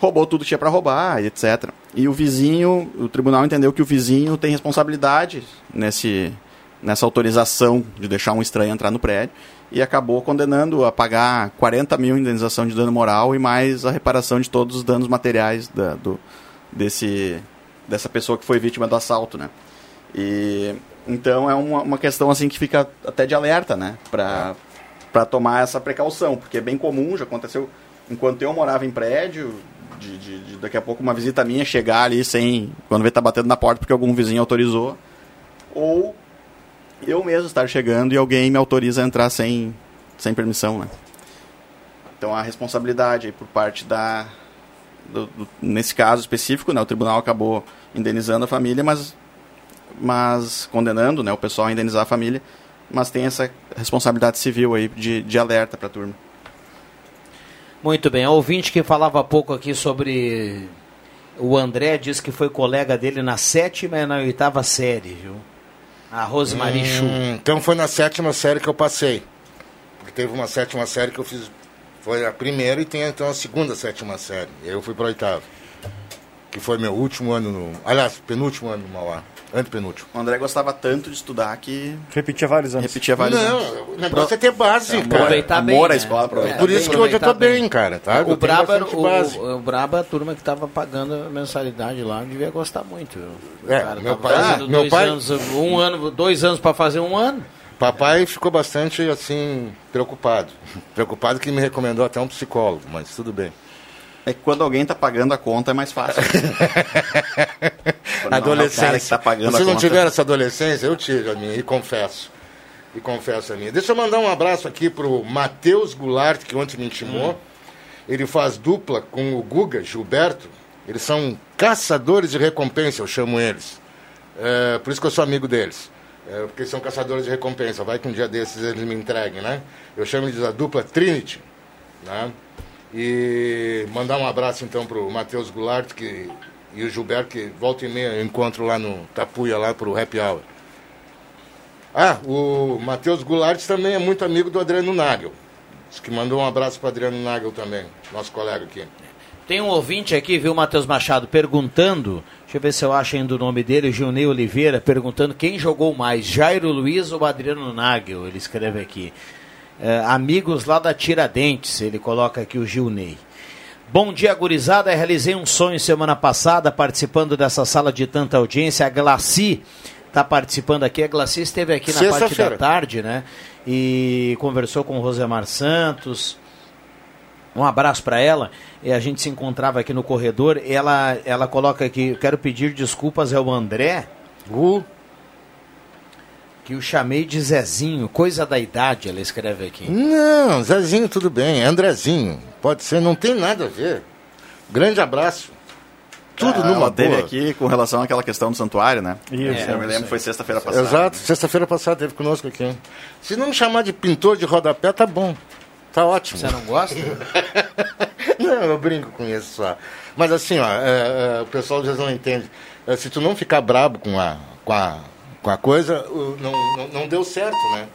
roubou tudo que tinha para roubar, etc. E o vizinho, o tribunal entendeu que o vizinho tem responsabilidade nesse nessa autorização de deixar um estranho entrar no prédio e acabou condenando a pagar 40 mil em indenização de dano moral e mais a reparação de todos os danos materiais da- do, desse, dessa pessoa que foi vítima do assalto, né? E então é uma, uma questão assim que fica até de alerta, né? Para para tomar essa precaução, porque é bem comum, já aconteceu enquanto eu morava em prédio, de, de, de daqui a pouco uma visita minha chegar ali sem quando vê tá batendo na porta porque algum vizinho autorizou, ou eu mesmo estar chegando e alguém me autoriza a entrar sem sem permissão, né? Então a responsabilidade por parte da do, do, nesse caso específico, né, o tribunal acabou indenizando a família, mas mas condenando, né, o pessoal a indenizar a família, mas tem essa responsabilidade civil aí de, de alerta para a turma. Muito bem, ouvinte que falava há pouco aqui sobre o André disse que foi colega dele na sétima e na oitava série, viu? A Rosemary Hum, Chu. Então foi na sétima série que eu passei. Porque teve uma sétima série que eu fiz. Foi a primeira e tem então a segunda sétima série. E aí eu fui para oitava. Que foi meu último ano no. Aliás, penúltimo ano no Mauá. Antepenúltimo. O André gostava tanto de estudar que repetia vários anos. Repetia vários Não, anos. o negócio é ter base, É, cara. Aproveitar bem, amor à né? escola, aproveitar É, Por isso que hoje eu tô aproveitar bem, cara, tá? O Braba, o, base. o Braba, a turma que estava pagando a mensalidade lá, devia gostar muito. O É, cara meu tava pai- fazendo meu dois pai- anos, um ano, dois anos para fazer um ano. Papai ficou bastante, assim, preocupado. Preocupado que me recomendou até um psicólogo, mas tudo bem. É que quando alguém tá pagando a conta é mais fácil. Não é adolescência. tá pagando Vocês a não conta. tiveram essa adolescência? Eu tive a minha, e confesso. E confesso a minha. Deixa eu mandar um abraço aqui pro Matheus Goulart, que ontem me intimou. Hum. Ele faz dupla com o Guga Gilberto. Eles são caçadores de recompensa, eu chamo eles. É, por isso que eu sou amigo deles. É, porque são caçadores de recompensa. Vai que um dia desses eles me entreguem, né? Eu chamo eles a dupla Trinity. Né? E mandar um abraço então pro Matheus Goulart que, e o Gilberto, que volta e meia eu encontro lá no Tapuia, lá pro Happy Hour. Ah, o Matheus Goulart também é muito amigo do Adriano Nagel. Diz que mandou um abraço para Adriano Nagel também, nosso colega aqui. Tem um ouvinte aqui, viu, Matheus Machado, perguntando, deixa eu ver se eu acho ainda o nome dele, o Gilney Oliveira, perguntando quem jogou mais, Jairo Luiz ou Adriano Nagel, ele escreve aqui. É, amigos lá da Tiradentes, ele coloca aqui o Gilney. Bom dia, gurizada. Realizei um sonho semana passada participando dessa sala de tanta audiência. A Glaci está participando aqui. A Glaci esteve aqui na parte da tarde, né? E conversou com o Rosemar Santos. Um abraço para ela. E a gente se encontrava aqui no corredor. Ela, ela coloca aqui: quero pedir desculpas ao André. Que eu chamei de Zezinho, coisa da idade, ela escreve aqui. Não, Zezinho tudo bem, Andrezinho, pode ser, não tem nada a ver. Grande abraço. Tudo Ah, numa teve boa. aqui com relação àquela questão do santuário, né? Isso. eu me lembro, foi sexta-feira passada. Exato, sexta-feira passada teve conosco aqui. Se não me chamar de pintor de rodapé, tá bom. Tá ótimo. Você não gosta? não, eu brinco com isso só. Mas assim, ó, é, é, o pessoal às vezes não entende. É, se tu não ficar brabo com a, com a, com a coisa, não, não, não deu certo, né?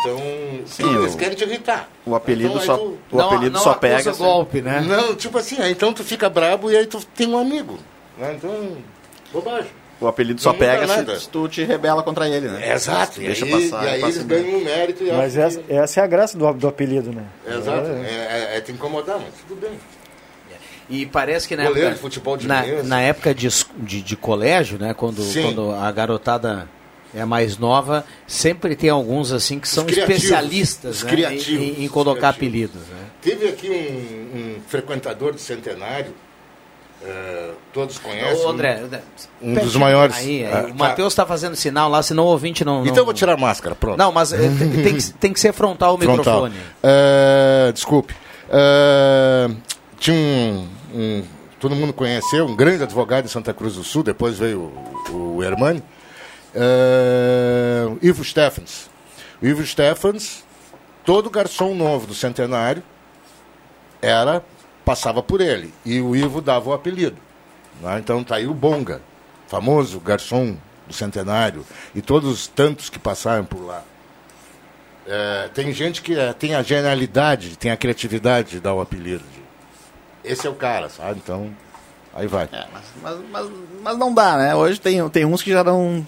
Então, Sim, eles o- querem te irritar. O apelido Então, só, tu- o apelido só pega. assim. Não, tipo assim, aí então tu fica brabo e aí tu tem um amigo. Né? Então, bobagem. O apelido só Não pega se, se tu te rebela contra ele, né? Exato, e Deixa aí, passar. e aí passa eles ganham um mérito e Mas essa, essa é a graça do, do apelido, né? Exato, É. é, é, é te incomodar, mas tudo bem. E parece que na Goleiro época, de futebol de na, criança. na época de, de, de colégio, né, quando, Sim. quando a garotada é mais nova, sempre tem alguns assim que são especialistas né, em, em os colocar apelidos. Né? Teve aqui um, um frequentador do centenário, eh, todos conhecem. Ô, André, um pertinho dos maiores. Aí, aí, Ah, o Matheus está fazendo sinal lá, senão o ouvinte não. não... Então eu vou tirar a máscara, pronto. Não, mas eh, tem, tem que, tem que ser frontal o Frontal. microfone. Eh, desculpe. Tinha um, um- Todo mundo conheceu, um grande advogado em Santa Cruz do Sul, depois veio o, o Hermani. eh, Ivo Stephens. O Ivo Stephens, todo garçom novo do centenário era passava por ele. E o Ivo dava o apelido. né? Então tá aí o Bonga, famoso garçom do centenário, e todos os tantos que passaram por lá. É, tem gente que é, tem a genialidade, tem a criatividade de dar o apelido. Esse é o cara, sabe? Então, aí vai. Mas, mas, mas não dá, né? Hoje tem, tem uns que já não.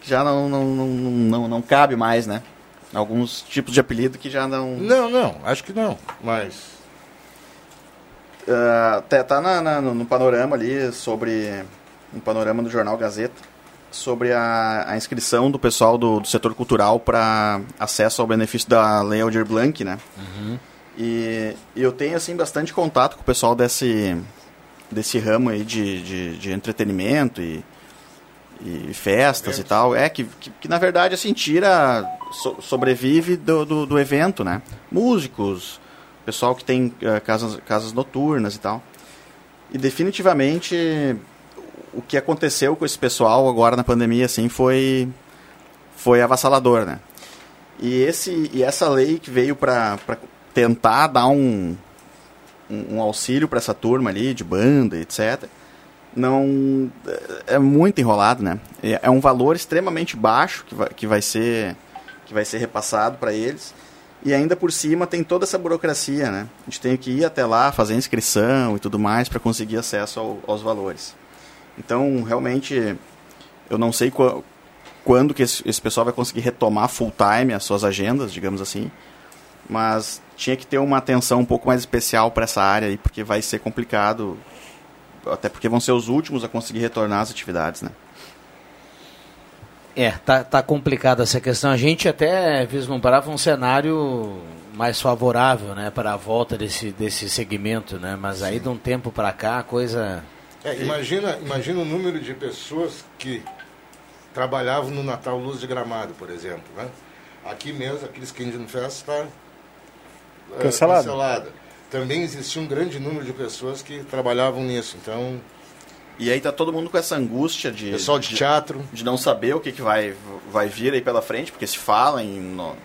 que já não, não, não, não, não cabe mais, né? Alguns tipos de apelido que já não. Não, não, acho que não. Mas. Ah, tá tá na, na- no, no panorama ali sobre um panorama do jornal Gazeta sobre a, a inscrição do pessoal do, do setor cultural para acesso ao benefício da Lei Aldir Blanc, né? Uhum. E, eu tenho, assim, bastante contato com o pessoal desse, desse ramo aí de, de, de entretenimento e, e festas e tal. É, que, que, que, na verdade, assim, tira, so, sobrevive do, do, do, evento, né? Músicos, pessoal que tem uh, casas, casas noturnas e tal. E definitivamente o que aconteceu com esse pessoal agora na pandemia assim foi foi avassalador, né? E esse e essa lei que veio para tentar dar um um, auxílio para essa turma ali de banda, etc. Não é muito enrolado, né? É, é um valor extremamente baixo que vai, que vai ser que vai ser repassado para eles. E ainda por cima tem toda essa burocracia, né? A gente tem que ir até lá, fazer inscrição e tudo mais para conseguir acesso ao, aos valores. Então, realmente, eu não sei qu quando que esse, esse, pessoal vai conseguir retomar full time as suas agendas, digamos assim. Mas tinha que ter uma atenção um pouco mais especial para essa área aí, porque vai ser complicado, até porque vão ser os últimos a conseguir retornar às atividades, né? É, tá, tá complicada essa questão. A gente até vislumbrava um cenário mais favorável, né, para a volta desse, desse segmento, né? Mas aí de um tempo para cá a coisa é, imagina, imagina o número de pessoas que trabalhavam no Natal Luz de Gramado, por exemplo. Né? Aqui mesmo, aqueles Candian Fest está é, cancelada. cancelada. Também existia um grande número de pessoas que trabalhavam nisso. Então, e aí tá todo mundo com essa angústia de pessoal de, de teatro, de não saber o que, que vai vai vir aí pela frente, porque se fala em no,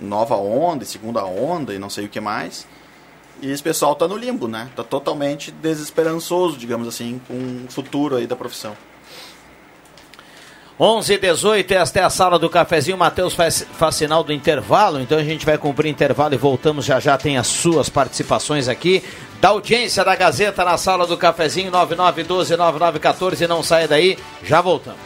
nova onda, segunda onda e não sei o que mais. E esse pessoal está no limbo, né? Está totalmente desesperançoso, digamos assim, com o futuro aí da profissão. 11 e 18, esta é a sala do cafezinho. Matheus faz, faz sinal do intervalo, então a gente vai cumprir intervalo e voltamos. Já já tem as suas participações aqui. Da audiência da Gazeta na sala do cafezinho, 9912-9914. Não saia daí, já voltamos.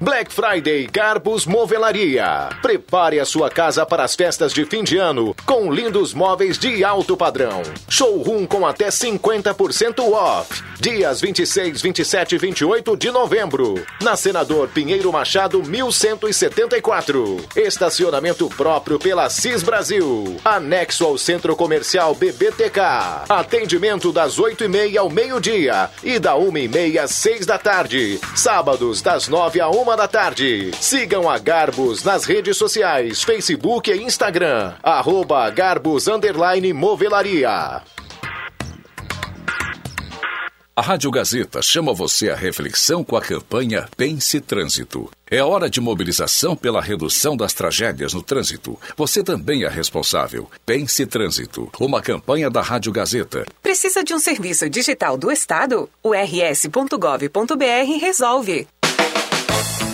Black Friday Garbos Movelaria. Prepare a sua casa para as festas de fim de ano com lindos móveis de alto padrão. Showroom com até 50% off. Dias 26, 27 e 28 de novembro. Na Senador Pinheiro Machado 1174. Estacionamento próprio pela CIS Brasil. Anexo ao Centro Comercial BBTK. Atendimento das 8 e meia ao meio-dia e da 1 e meia às 6 da tarde. Sábados das 9 a 1 da tarde. Sigam a Garbos nas redes sociais, Facebook e Instagram. Arroba Garbos Underline Movelaria. A Rádio Gazeta chama você à reflexão com a campanha Pense Trânsito. É hora de mobilização pela redução das tragédias no trânsito. Você também é responsável. Pense Trânsito, uma campanha da Rádio Gazeta. Precisa de um serviço digital do Estado? O rs.gov.br resolve.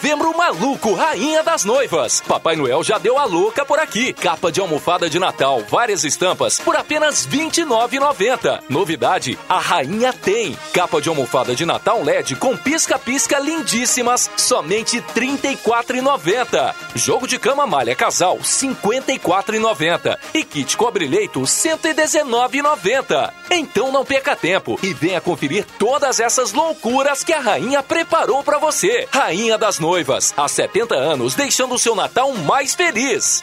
Novembro Maluco, Rainha das Noivas. Papai Noel já deu a louca por aqui. Capa de almofada de Natal, várias estampas, por apenas R$ 29,90. Novidade, a Rainha tem. Capa de almofada de Natal LED com pisca-pisca lindíssimas, somente R$ 34,90. Jogo de cama malha casal, R$ 54,90. E kit cobre-leito, R$ 119,90. Então não perca tempo e venha conferir todas essas loucuras que a Rainha preparou para você. Rainha das Noivas, há 70 anos, deixando o seu Natal mais feliz.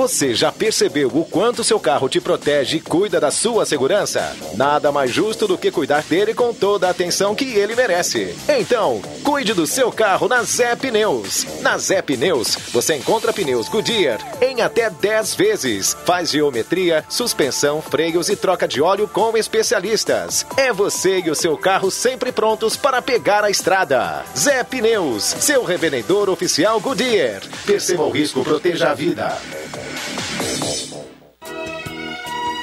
Você já percebeu o quanto seu carro te protege e cuida da sua segurança? Nada mais justo do que cuidar dele com toda a atenção que ele merece. Então, cuide do seu carro na Zé Pneus. Na Zé Pneus, você encontra pneus Goodyear em até 10 vezes. Faz geometria, suspensão, freios e troca de óleo com especialistas. É você e o seu carro sempre prontos para pegar a estrada. Zé Pneus, seu revendedor oficial Goodyear. Perceba o risco, proteja a vida.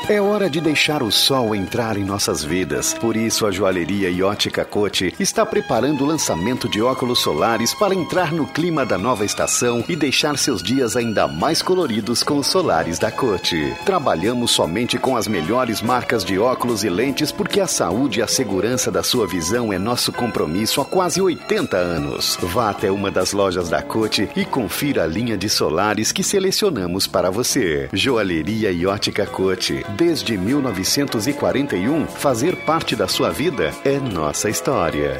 É hora de deixar o sol entrar em nossas vidas. Por isso, a joalheria e ótica Cote está preparando o lançamento de óculos solares para entrar no clima da nova estação e deixar seus dias ainda mais coloridos com os solares da Cote. Trabalhamos somente com as melhores marcas de óculos e lentes porque a saúde e a segurança da sua visão é nosso compromisso há quase 80 anos. Vá até uma das lojas da Cote e confira a linha de solares que selecionamos para você. Joalheria e ótica Cote desde 1941, fazer parte da sua vida é nossa história.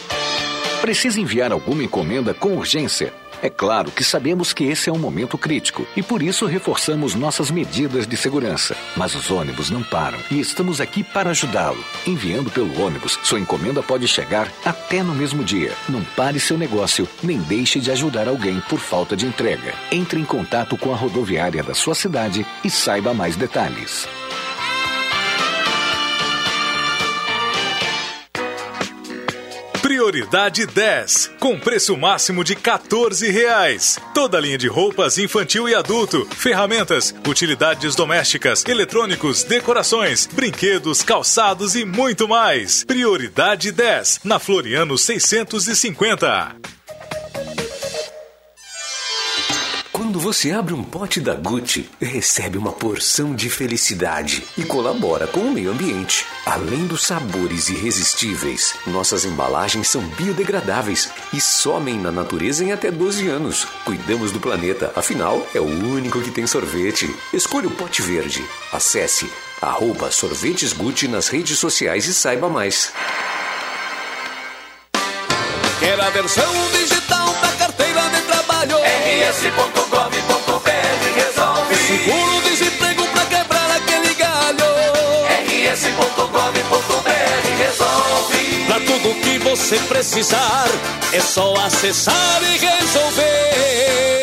Precisa enviar alguma encomenda com urgência? É claro que sabemos que esse é um momento crítico e por isso reforçamos nossas medidas de segurança. Mas os ônibus não param e estamos aqui para ajudá-lo. Enviando pelo ônibus, sua encomenda pode chegar até no mesmo dia. Não pare seu negócio, nem deixe de ajudar alguém por falta de entrega. Entre em contato com a rodoviária da sua cidade e saiba mais detalhes. Prioridade 10, com preço máximo de 14 reais. Toda linha de roupas infantil e adulto, ferramentas, utilidades domésticas, eletrônicos, decorações, brinquedos, calçados e muito mais. Prioridade 10, na Floriano 650. Quando você abre um pote da Gucci, recebe uma porção de felicidade e colabora com o meio ambiente. Além dos sabores irresistíveis, nossas embalagens são biodegradáveis e somem na natureza em até 12 anos. Cuidamos do planeta, afinal, é o único que tem sorvete. Escolha o pote verde. Acesse arroba sorvetes Gucci nas redes sociais e saiba mais. Quer a versão digital da carteira de trabalho? Pra tudo que você precisar, é só acessar e resolver.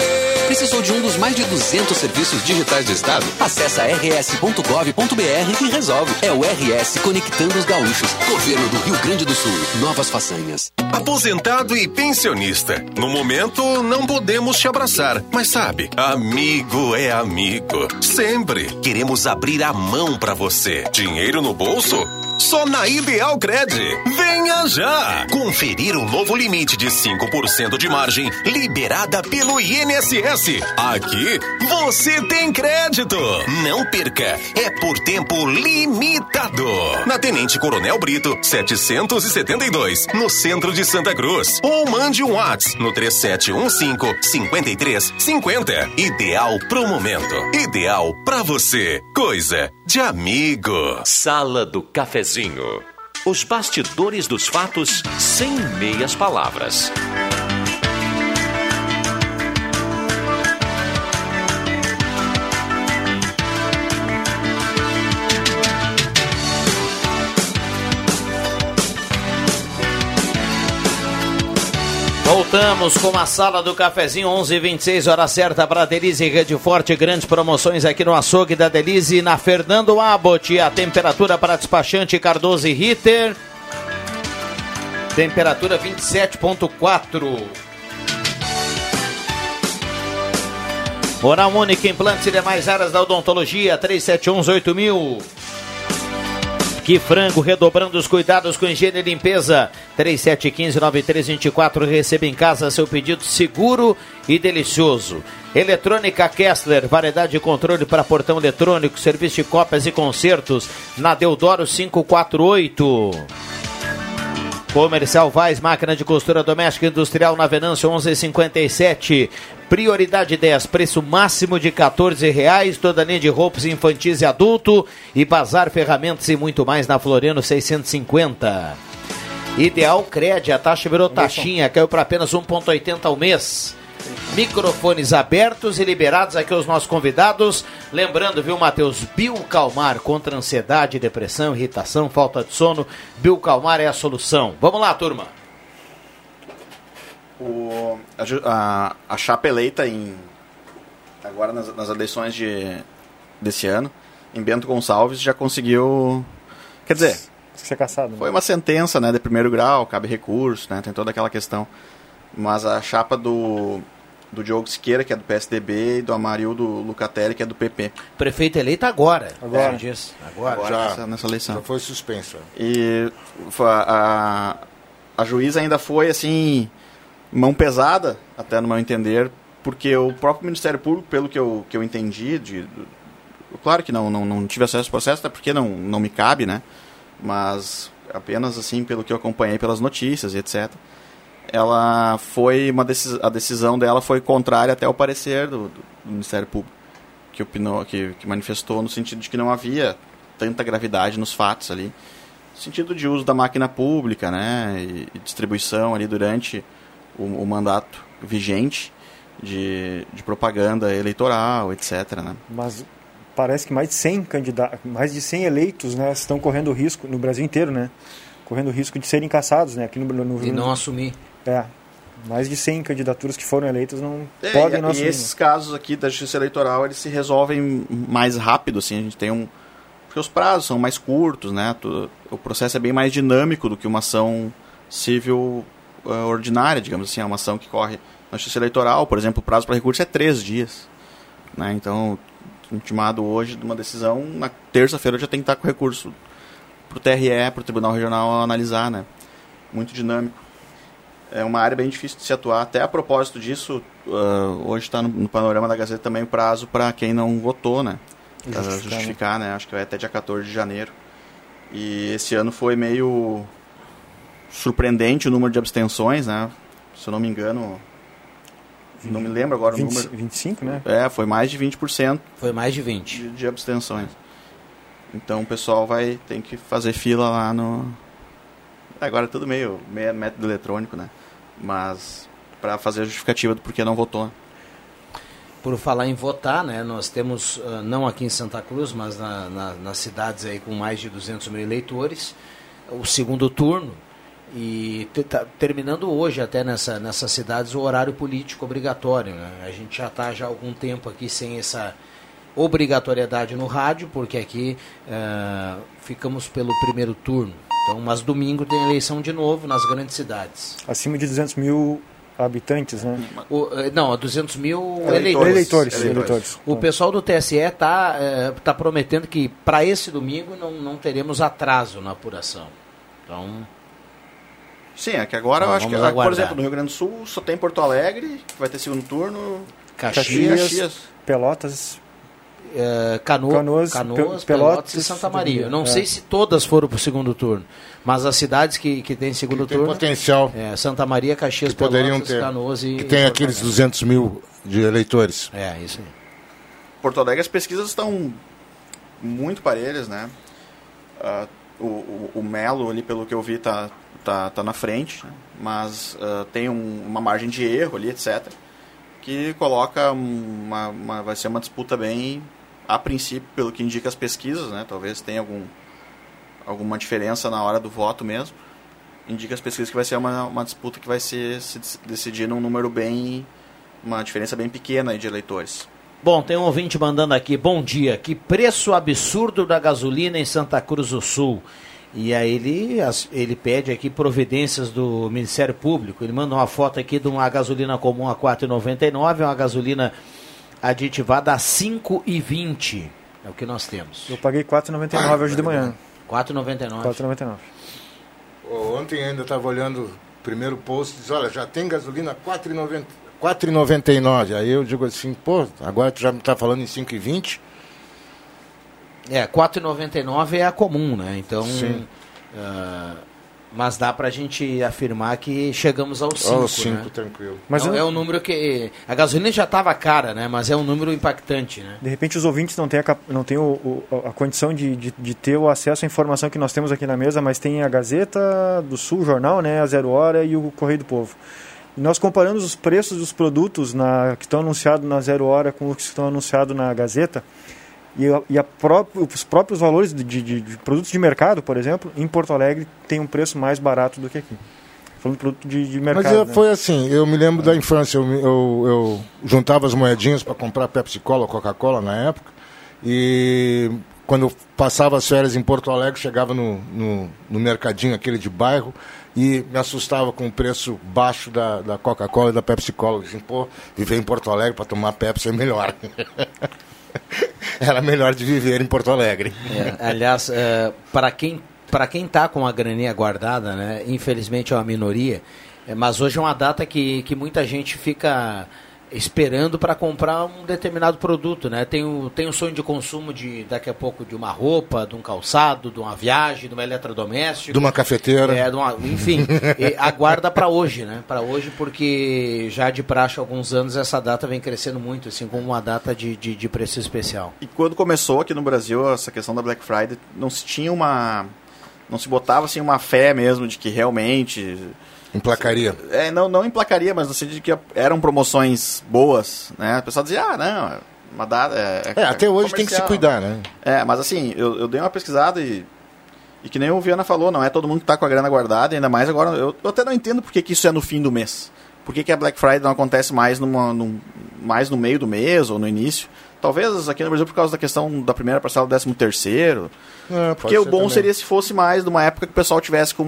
Precisou de um dos mais de 200 serviços digitais do Estado? Acesse rs.gov.br e resolve. É o RS Conectando os Gaúchos. Governo do Rio Grande do Sul. Novas façanhas. Aposentado e pensionista. No momento, não podemos te abraçar, mas sabe, amigo é amigo. Sempre queremos abrir a mão para você. Dinheiro no bolso? Só na Ideal Cred. Venha já! Conferir o novo limite de 5% de margem liberada pelo INSS. Aqui você tem crédito. Não perca. É por tempo limitado. Na Tenente Coronel Brito, 772, no centro de Santa Cruz. Ou mande um WhatsApp no 3715-5350. Ideal pro momento. Ideal pra você. Coisa de amigo. Sala do Cafezinho. Os bastidores dos fatos sem meias palavras. Voltamos com a sala do cafezinho 11:26 hora certa para Delize Rede Forte, grandes promoções aqui no açougue da Delize na Fernando Abbott, a temperatura para despachante Cardoso e Ritter. Temperatura 27.4. Oral Única, implantes e demais áreas da odontologia, 3718000. Que frango, redobrando os cuidados com higiene e limpeza. 3715-9324. Receba em casa seu pedido seguro e delicioso. Eletrônica Kessler, variedade de controle para portão eletrônico, serviço de cópias e concertos na Deodoro 548. Comercial Vaz, máquina de costura doméstica e industrial na Venâncio 1157. Prioridade 10, preço máximo de 14 reais, toda linha de roupas infantis e adulto e bazar ferramentas e muito mais na Floriano 650. Ideal Cred, a taxa virou taxinha, caiu para apenas 1,80 ao mês. Microfones abertos e liberados aqui aos nossos convidados. Lembrando, viu, Matheus? Bio Calmar contra ansiedade, depressão, irritação, falta de sono. Bio Calmar é a solução. Vamos lá, turma. O, a, a chapa eleita em agora nas, nas eleições de, desse ano, em Bento Gonçalves, já conseguiu. Quer dizer, Ser caçado. né? foi uma sentença né, de primeiro grau, cabe recurso, né, tem toda aquela questão. Mas a chapa do, do Diogo Siqueira, que é do PSDB, e do Amarildo Lucatelli, que é do PP. Prefeito eleito agora. Agora. É. Agora. Agora, Já- nessa, nessa eleição. Já foi suspenso. E foi a, a, a juíza ainda foi assim, mão pesada, até no meu entender, porque o próprio Ministério Público, pelo que eu, que eu entendi, de, claro que não, não, não tive acesso ao processo, até porque não, não me cabe, né? Mas apenas assim, pelo que eu acompanhei pelas notícias e etc. Ela foi uma decis, a decisão dela foi contrária até ao parecer do, do Ministério Público, que opinou, que, que manifestou no sentido de que não havia tanta gravidade nos fatos ali sentido de uso da máquina pública, né, e, e distribuição ali durante o, o mandato vigente de, de propaganda eleitoral, etc, né. Mas parece que mais de 100 candidatos, mais de 100 eleitos, né, estão correndo risco no Brasil inteiro, né? Correndo risco de serem caçados, né, aqui no, no E não assumir. É. Mais de 100 candidaturas que foram eleitas não É, podem e, não e assumir. esses casos aqui da justiça eleitoral, eles se resolvem mais rápido, assim, a gente tem um... Porque os prazos são mais curtos, né, o processo é bem mais dinâmico do que uma ação civil eh, ordinária, digamos assim, é uma ação que corre na justiça eleitoral, por exemplo, o prazo para recurso é três dias, né, então, intimado hoje de uma decisão, na terça-feira já tem que estar com recurso para o TRE, para o Tribunal Regional analisar, né, muito dinâmico é uma área bem difícil de se atuar. Até a propósito disso, ah, hoje está no, no panorama da Gazeta também o prazo para quem não votou, né? Pra Justificar, justificar, né? Acho que vai até dia 14 de janeiro. E esse ano foi meio surpreendente o número de abstenções, né? Se eu não me engano, não me lembro agora 20 o número. 25, né? É, foi mais de 20%. Foi mais de 20. De, de abstenções. Então o pessoal vai ter que fazer fila lá no. Agora é tudo meio, meio método eletrônico, né? Mas para fazer a justificativa do porquê não votou. Por falar em votar, né, nós temos, ah, não aqui em Santa Cruz, mas na- na- nas cidades aí com mais de 200 mil eleitores, o segundo turno. E tá terminando hoje até nessa, nessas cidades o horário político obrigatório. Né? A gente já está já há algum tempo aqui sem essa obrigatoriedade no rádio, porque aqui ah, ficamos pelo primeiro turno. Então, mas domingo tem eleição de novo nas grandes cidades. Acima de 200 mil habitantes, né? O, eh, não, 200 mil Eleitores. eleitores. Eleitores, eleitores. O pessoal do TSE está tá prometendo que para esse domingo não, não teremos atraso na apuração. Então, Sim, é que agora eu acho que, ah, por aguardar. exemplo, no Rio Grande do Sul só tem Porto Alegre, que vai ter segundo turno, Caxias, Caxias. Pelotas, eh, Cano- Canoas, Canoas, Pe- Pelotas, Pelotas, e Santa Maria. Eu não É. sei se todas foram para o segundo turno, mas as cidades que, que têm segundo tem turno... potencial. É, Santa Maria, Caxias, que poderiam Pelotas, ter. Canoas e... que tem e aqueles Porto 200 mil de eleitores. É, isso aí. Porto Alegre as pesquisas estão muito parelhas, né? Ah, o, o, o Melo ali, pelo que eu vi, tá, tá, tá na frente, né? mas ah, tem um- uma margem de erro ali, etc. Que coloca uma, uma- vai ser uma disputa bem, a princípio, pelo que indica as pesquisas, né? Talvez tenha algum, alguma diferença na hora do voto mesmo. Indica as pesquisas que vai ser uma, uma disputa que vai ser, se dec- decidir num número bem, uma diferença bem pequena de eleitores. Bom, tem um ouvinte mandando aqui, bom dia, que preço absurdo da gasolina em Santa Cruz do Sul. E aí ele, ele pede aqui providências do Ministério Público. Ele manda uma foto aqui de uma gasolina comum a R$ 4,99, uma gasolina aditivada a R$ 5,20. É o que nós temos. eu paguei 4,99 hoje de manhã. 4,99. 4,99. Ontem ainda estava olhando o primeiro post e diz, olha, já tem gasolina 4,90 4,99. Aí eu digo assim, pô, agora tu já me está falando em 5,20. É, 4,99 é a comum, né? Então, Sim. ah, mas dá pra gente afirmar que chegamos aos 5, Aos cinco, né? tranquilo. Mas é, eu- um número que a gasolina já estava cara, né? Mas é um número impactante, né? De repente os ouvintes não têm a, não têm o, o- a condição de, de, de ter o acesso à informação que nós temos aqui na mesa, mas tem a Gazeta do Sul, o jornal, né, a Zero Hora e o Correio do Povo. E nós comparamos os preços dos produtos na, que estão anunciados na Zero Hora com os que estão anunciados na Gazeta. E, a- e a próprio, os próprios valores de, de- de produtos de mercado, por exemplo, em Porto Alegre tem um preço mais barato do que aqui. Falando de produto de, de mercado. Mas né? foi assim, eu me lembro da infância, eu, eu- eu juntava as moedinhas para comprar Pepsi Cola ou Coca-Cola na época, e quando eu passava as férias em Porto Alegre, chegava no, no, no mercadinho aquele de bairro e me assustava com o preço baixo da, da Coca-Cola e da Pepsi Cola. Eu disse, pô, viver em Porto Alegre para tomar Pepsi é melhor. Era melhor de viver em Porto Alegre. É, aliás, é, para quem para quem está com a graninha guardada, né? Infelizmente é uma minoria, é, mas hoje é uma data que, que muita gente fica esperando para comprar um determinado produto, né? Tem o, tem o sonho de consumo de daqui a pouco de uma roupa, de um calçado, de uma viagem, de uma eletrodoméstico, De uma cafeteira. é, de uma- enfim, e aguarda para hoje, né? Para hoje, porque já de praxe há alguns anos essa data vem crescendo muito, assim como uma data de, de, de preço especial. E quando começou aqui no Brasil essa questão da Black Friday, não se tinha uma. Não se botava assim uma fé mesmo de que realmente. Emplacaria. É, não, não emplacaria, mas no sentido de que eram promoções boas, né? O pessoal dizia, ah, não, uma data. É, É, até hoje tem que se cuidar, né? É, mas assim, eu, eu dei uma pesquisada e. E que nem o Viana falou, não é todo mundo que tá com a grana guardada, ainda mais agora. Eu, eu até não entendo por que, que isso é no fim do mês. Por que, que a Black Friday não acontece mais, numa, num, mais no meio do mês ou no início? Talvez aqui no Brasil por causa da questão da primeira parcela do 13 terceiro. É, Porque o bom seria se fosse mais numa época que o pessoal tivesse com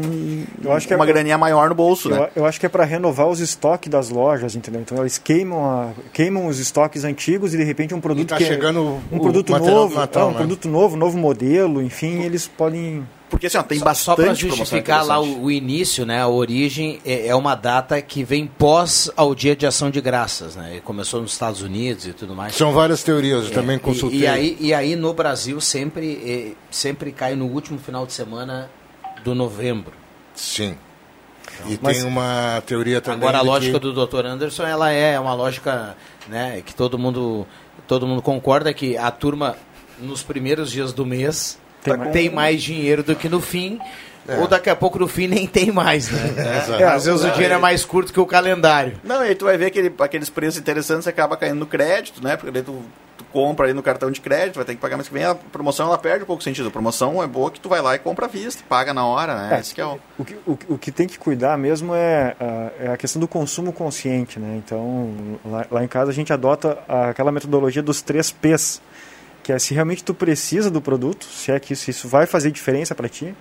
Eu acho que é uma pra- graninha maior no bolso, Eu, né? eu acho que é para renovar os estoques das lojas, entendeu? Então eles queimam, a- queimam os estoques antigos e de repente um produto tá que é- chegando um o produto novo, Natal, é, um né? produto novo, novo modelo, enfim, eles podem Porque assim, ó, tem Só- bastante Só para justificar lá o, o início, né? A origem é, é uma data que vem pós ao Dia de Ação de Graças, né? E Começou nos Estados Unidos e tudo mais. São várias teorias, eu É, também e- consultei. E, aí, e aí no Brasil sempre, eh, sempre cai no último final de semana do novembro. Sim. E Mas- tem uma teoria também. Agora a lógica que- do Dr. Anderson, ela é uma lógica, né, que todo mundo todo mundo concorda que a turma nos primeiros dias do mês Tem tem, mais- mais dinheiro do que no fim. É. Ou daqui a pouco no fim nem tem mais, né? Exato. Às vezes o dinheiro é mais curto que o calendário. Não, e aí tu vai ver aquele, aqueles preços interessantes e acaba caindo no crédito, né? Porque daí tu, tu compra ali no cartão de crédito, vai ter que pagar mês que vem. A promoção ela perde um pouco o sentido. A promoção é boa que tu vai lá e compra à vista, paga na hora, né? É, Esse que é o... O que, o, que- o que tem que cuidar mesmo é, a- é a questão do consumo consciente, né? Então, lá, lá em casa a gente adota aquela metodologia dos três P's, que é se realmente tu precisa do produto, se é que isso, isso vai fazer diferença para ti,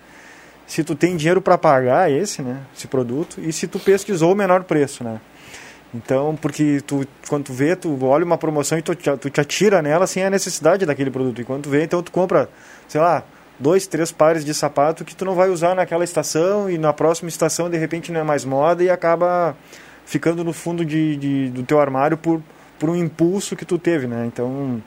se tu tem dinheiro para pagar esse, né, esse produto, e se tu pesquisou o menor preço, né? Então, porque tu, quando tu vê, tu olha uma promoção e tu, te- tu te atira nela sem a necessidade daquele produto. E quando tu vê, então tu compra, sei lá, dois, três pares de sapato que tu não vai usar naquela estação e na próxima estação de repente não é mais moda e acaba ficando no fundo de, de- do teu armário por, por um impulso que tu teve, né? Então,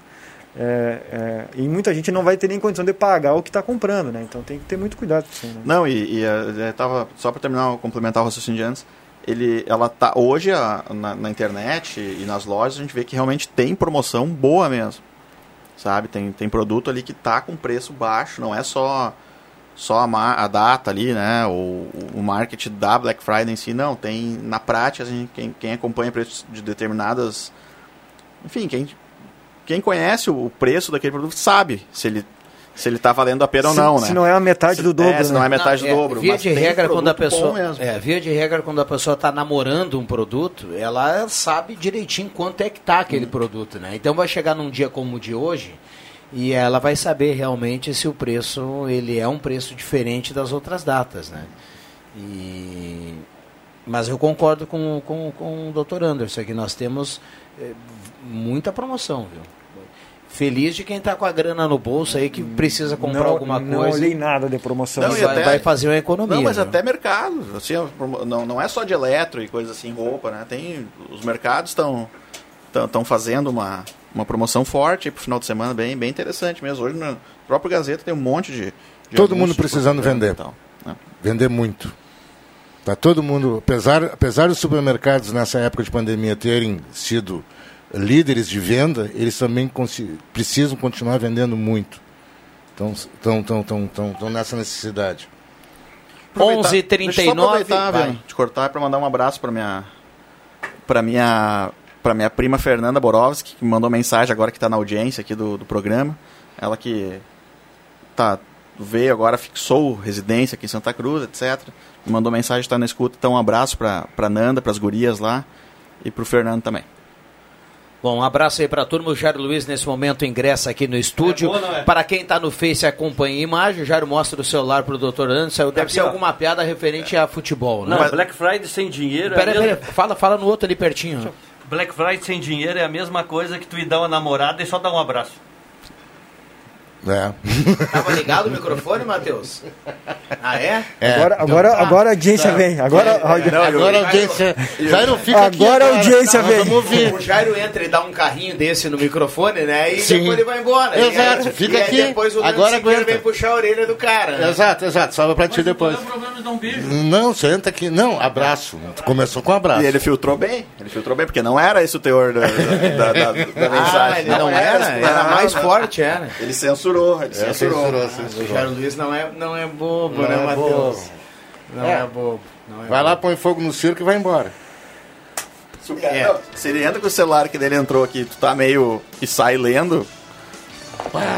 é, é, e muita gente não vai ter nem condição de pagar o que está comprando, né? Então tem que ter muito cuidado com isso. Né? Não, e, e eh, eh, tava, só para terminar, complementar o raciocínio de antes, ele, ela tá, hoje a- na, na internet e nas lojas a gente vê que realmente tem promoção boa mesmo, sabe? Tem, tem produto ali que tá com preço baixo, não é só só a, a data ali, né? O, marketing da Black Friday em si, não. Tem na prática, a gente, quem, quem acompanha preços de determinadas. Enfim, quem, quem conhece o preço daquele produto sabe se ele, se ele tá valendo a pena ou Se- não, se né? não é a metade Se- do dobro, É, se não né? é metade Não, do dobro. Via mas de regra, quando a pessoa. É, via de regra, quando a pessoa está namorando um produto, ela sabe direitinho quanto é que tá aquele produto, né? Então vai chegar num dia como o de hoje e ela vai saber realmente se o preço ele é um preço diferente das outras datas, né? E mas eu concordo com, com, com o Dr. Anderson que nós temos eh, muita promoção, viu? Feliz de quem tá com a grana no bolso aí que precisa comprar não, alguma não coisa. olhei nada de promoção. Não, vai, até- vai fazer uma economia. Não, mas né? até mercado. Assim, não, não é só de eletro e coisa assim, roupa, né? Tem, os mercados estão estão fazendo uma, uma promoção forte para o final de semana, bem, bem interessante mesmo. Hoje no próprio Gazeta tem um monte de. de Todo mundo precisando vender. e tal, né? Vender muito. Tá todo mundo, apesar, apesar dos supermercados nessa época de pandemia terem sido líderes de venda, eles também precisam continuar vendendo muito. Então, estão tão, tão, tão, tão nessa necessidade. Aproveitar- Deixa eu só 11h39. aproveitar, de cortar para mandar um abraço para minha para minha para minha prima Fernanda Borowski, que me mandou mensagem agora que está na audiência aqui do, do programa. Ela que tá veio agora, fixou residência aqui em Santa Cruz, etc. Mandou mensagem, está na escuta. Então um abraço para para Nanda, para as gurias lá e para o Fernando também. Bom, um abraço aí pra turma. O Jairo Luiz, nesse momento, ingressa aqui no estúdio. É é? Para quem tá no Face e acompanha a imagem, o Jairo mostra o celular pro doutor Anderson. Deve Aqui, ser ó. alguma piada referente a futebol, né? Não, Black Friday sem dinheiro Pera, é a pera, mesma... fala, fala no outro ali pertinho. Black Friday sem dinheiro é a mesma coisa que tu ir dar uma namorada e só dar um abraço. É. Tava ligado o microfone, Matheus? Ah, é? Agora, agora, agora a audiência vem. Agora, agora a audiência. Jairo fica aqui Agora a agora. audiência vem. vamos ouvir. O Jairo entra e dá um carrinho desse no microfone, né? E Sim. depois ele vai embora. Exato, E aí- fica e aí aqui, depois o agora aguenta. vem puxar a orelha do cara. né? Exato, exato. Salva pra ti depois. Não, senta aqui. Não, abraço. Começou com abraço. E ele filtrou bem, ele filtrou bem, porque não era esse o teor da, da, da- da- da mensagem. Ah, ele não era? Era mais não. forte, era. Ele censurou, ele É, censurou. censurou, O censurou. Jairo Luiz não é, não é bobo, Não né, é Matheus? bobo. Não É. é, bobo. Não é Vai lá, põe fogo no circo e vai embora. Se, o cara- não, se ele entra com o celular que dele entrou aqui, tu tá meio. e sai lendo,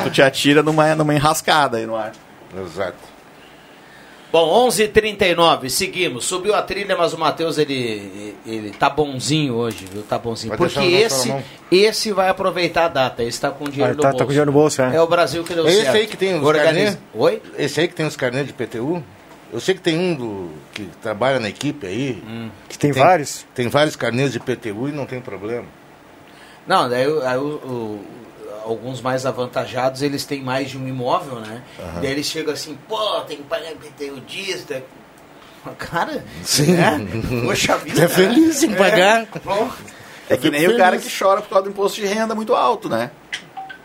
tu te atira numa, numa enrascada aí no ar. Exato. Bom, 11h39, seguimos. Subiu a trilha, mas o Matheus, ele, ele tá bonzinho hoje, viu? Tá bonzinho. Vai Porque esse, esse vai aproveitar a data. Esse tá com dinheiro Ah, no tá- bolso. tá com dinheiro no bolso, é. É o Brasil que deu É esse certo. aí que tem os carnês? Oi? Esse aí que tem os carnês de PTU? Eu sei que tem um do, que trabalha na equipe aí. Hum. Que tem vários? Tem vários carnês de PTU e não tem problema. Não, daí o- aí o- o- alguns mais avantajados, eles têm mais de um imóvel, né? Aham. Daí eles chegam assim, pô, tem que pagar PTU disso. Cara, Sim. né? Poxa vida. É feliz em pagar. É. É que nem fico o cara feliz. que chora por causa do imposto de renda muito alto, né?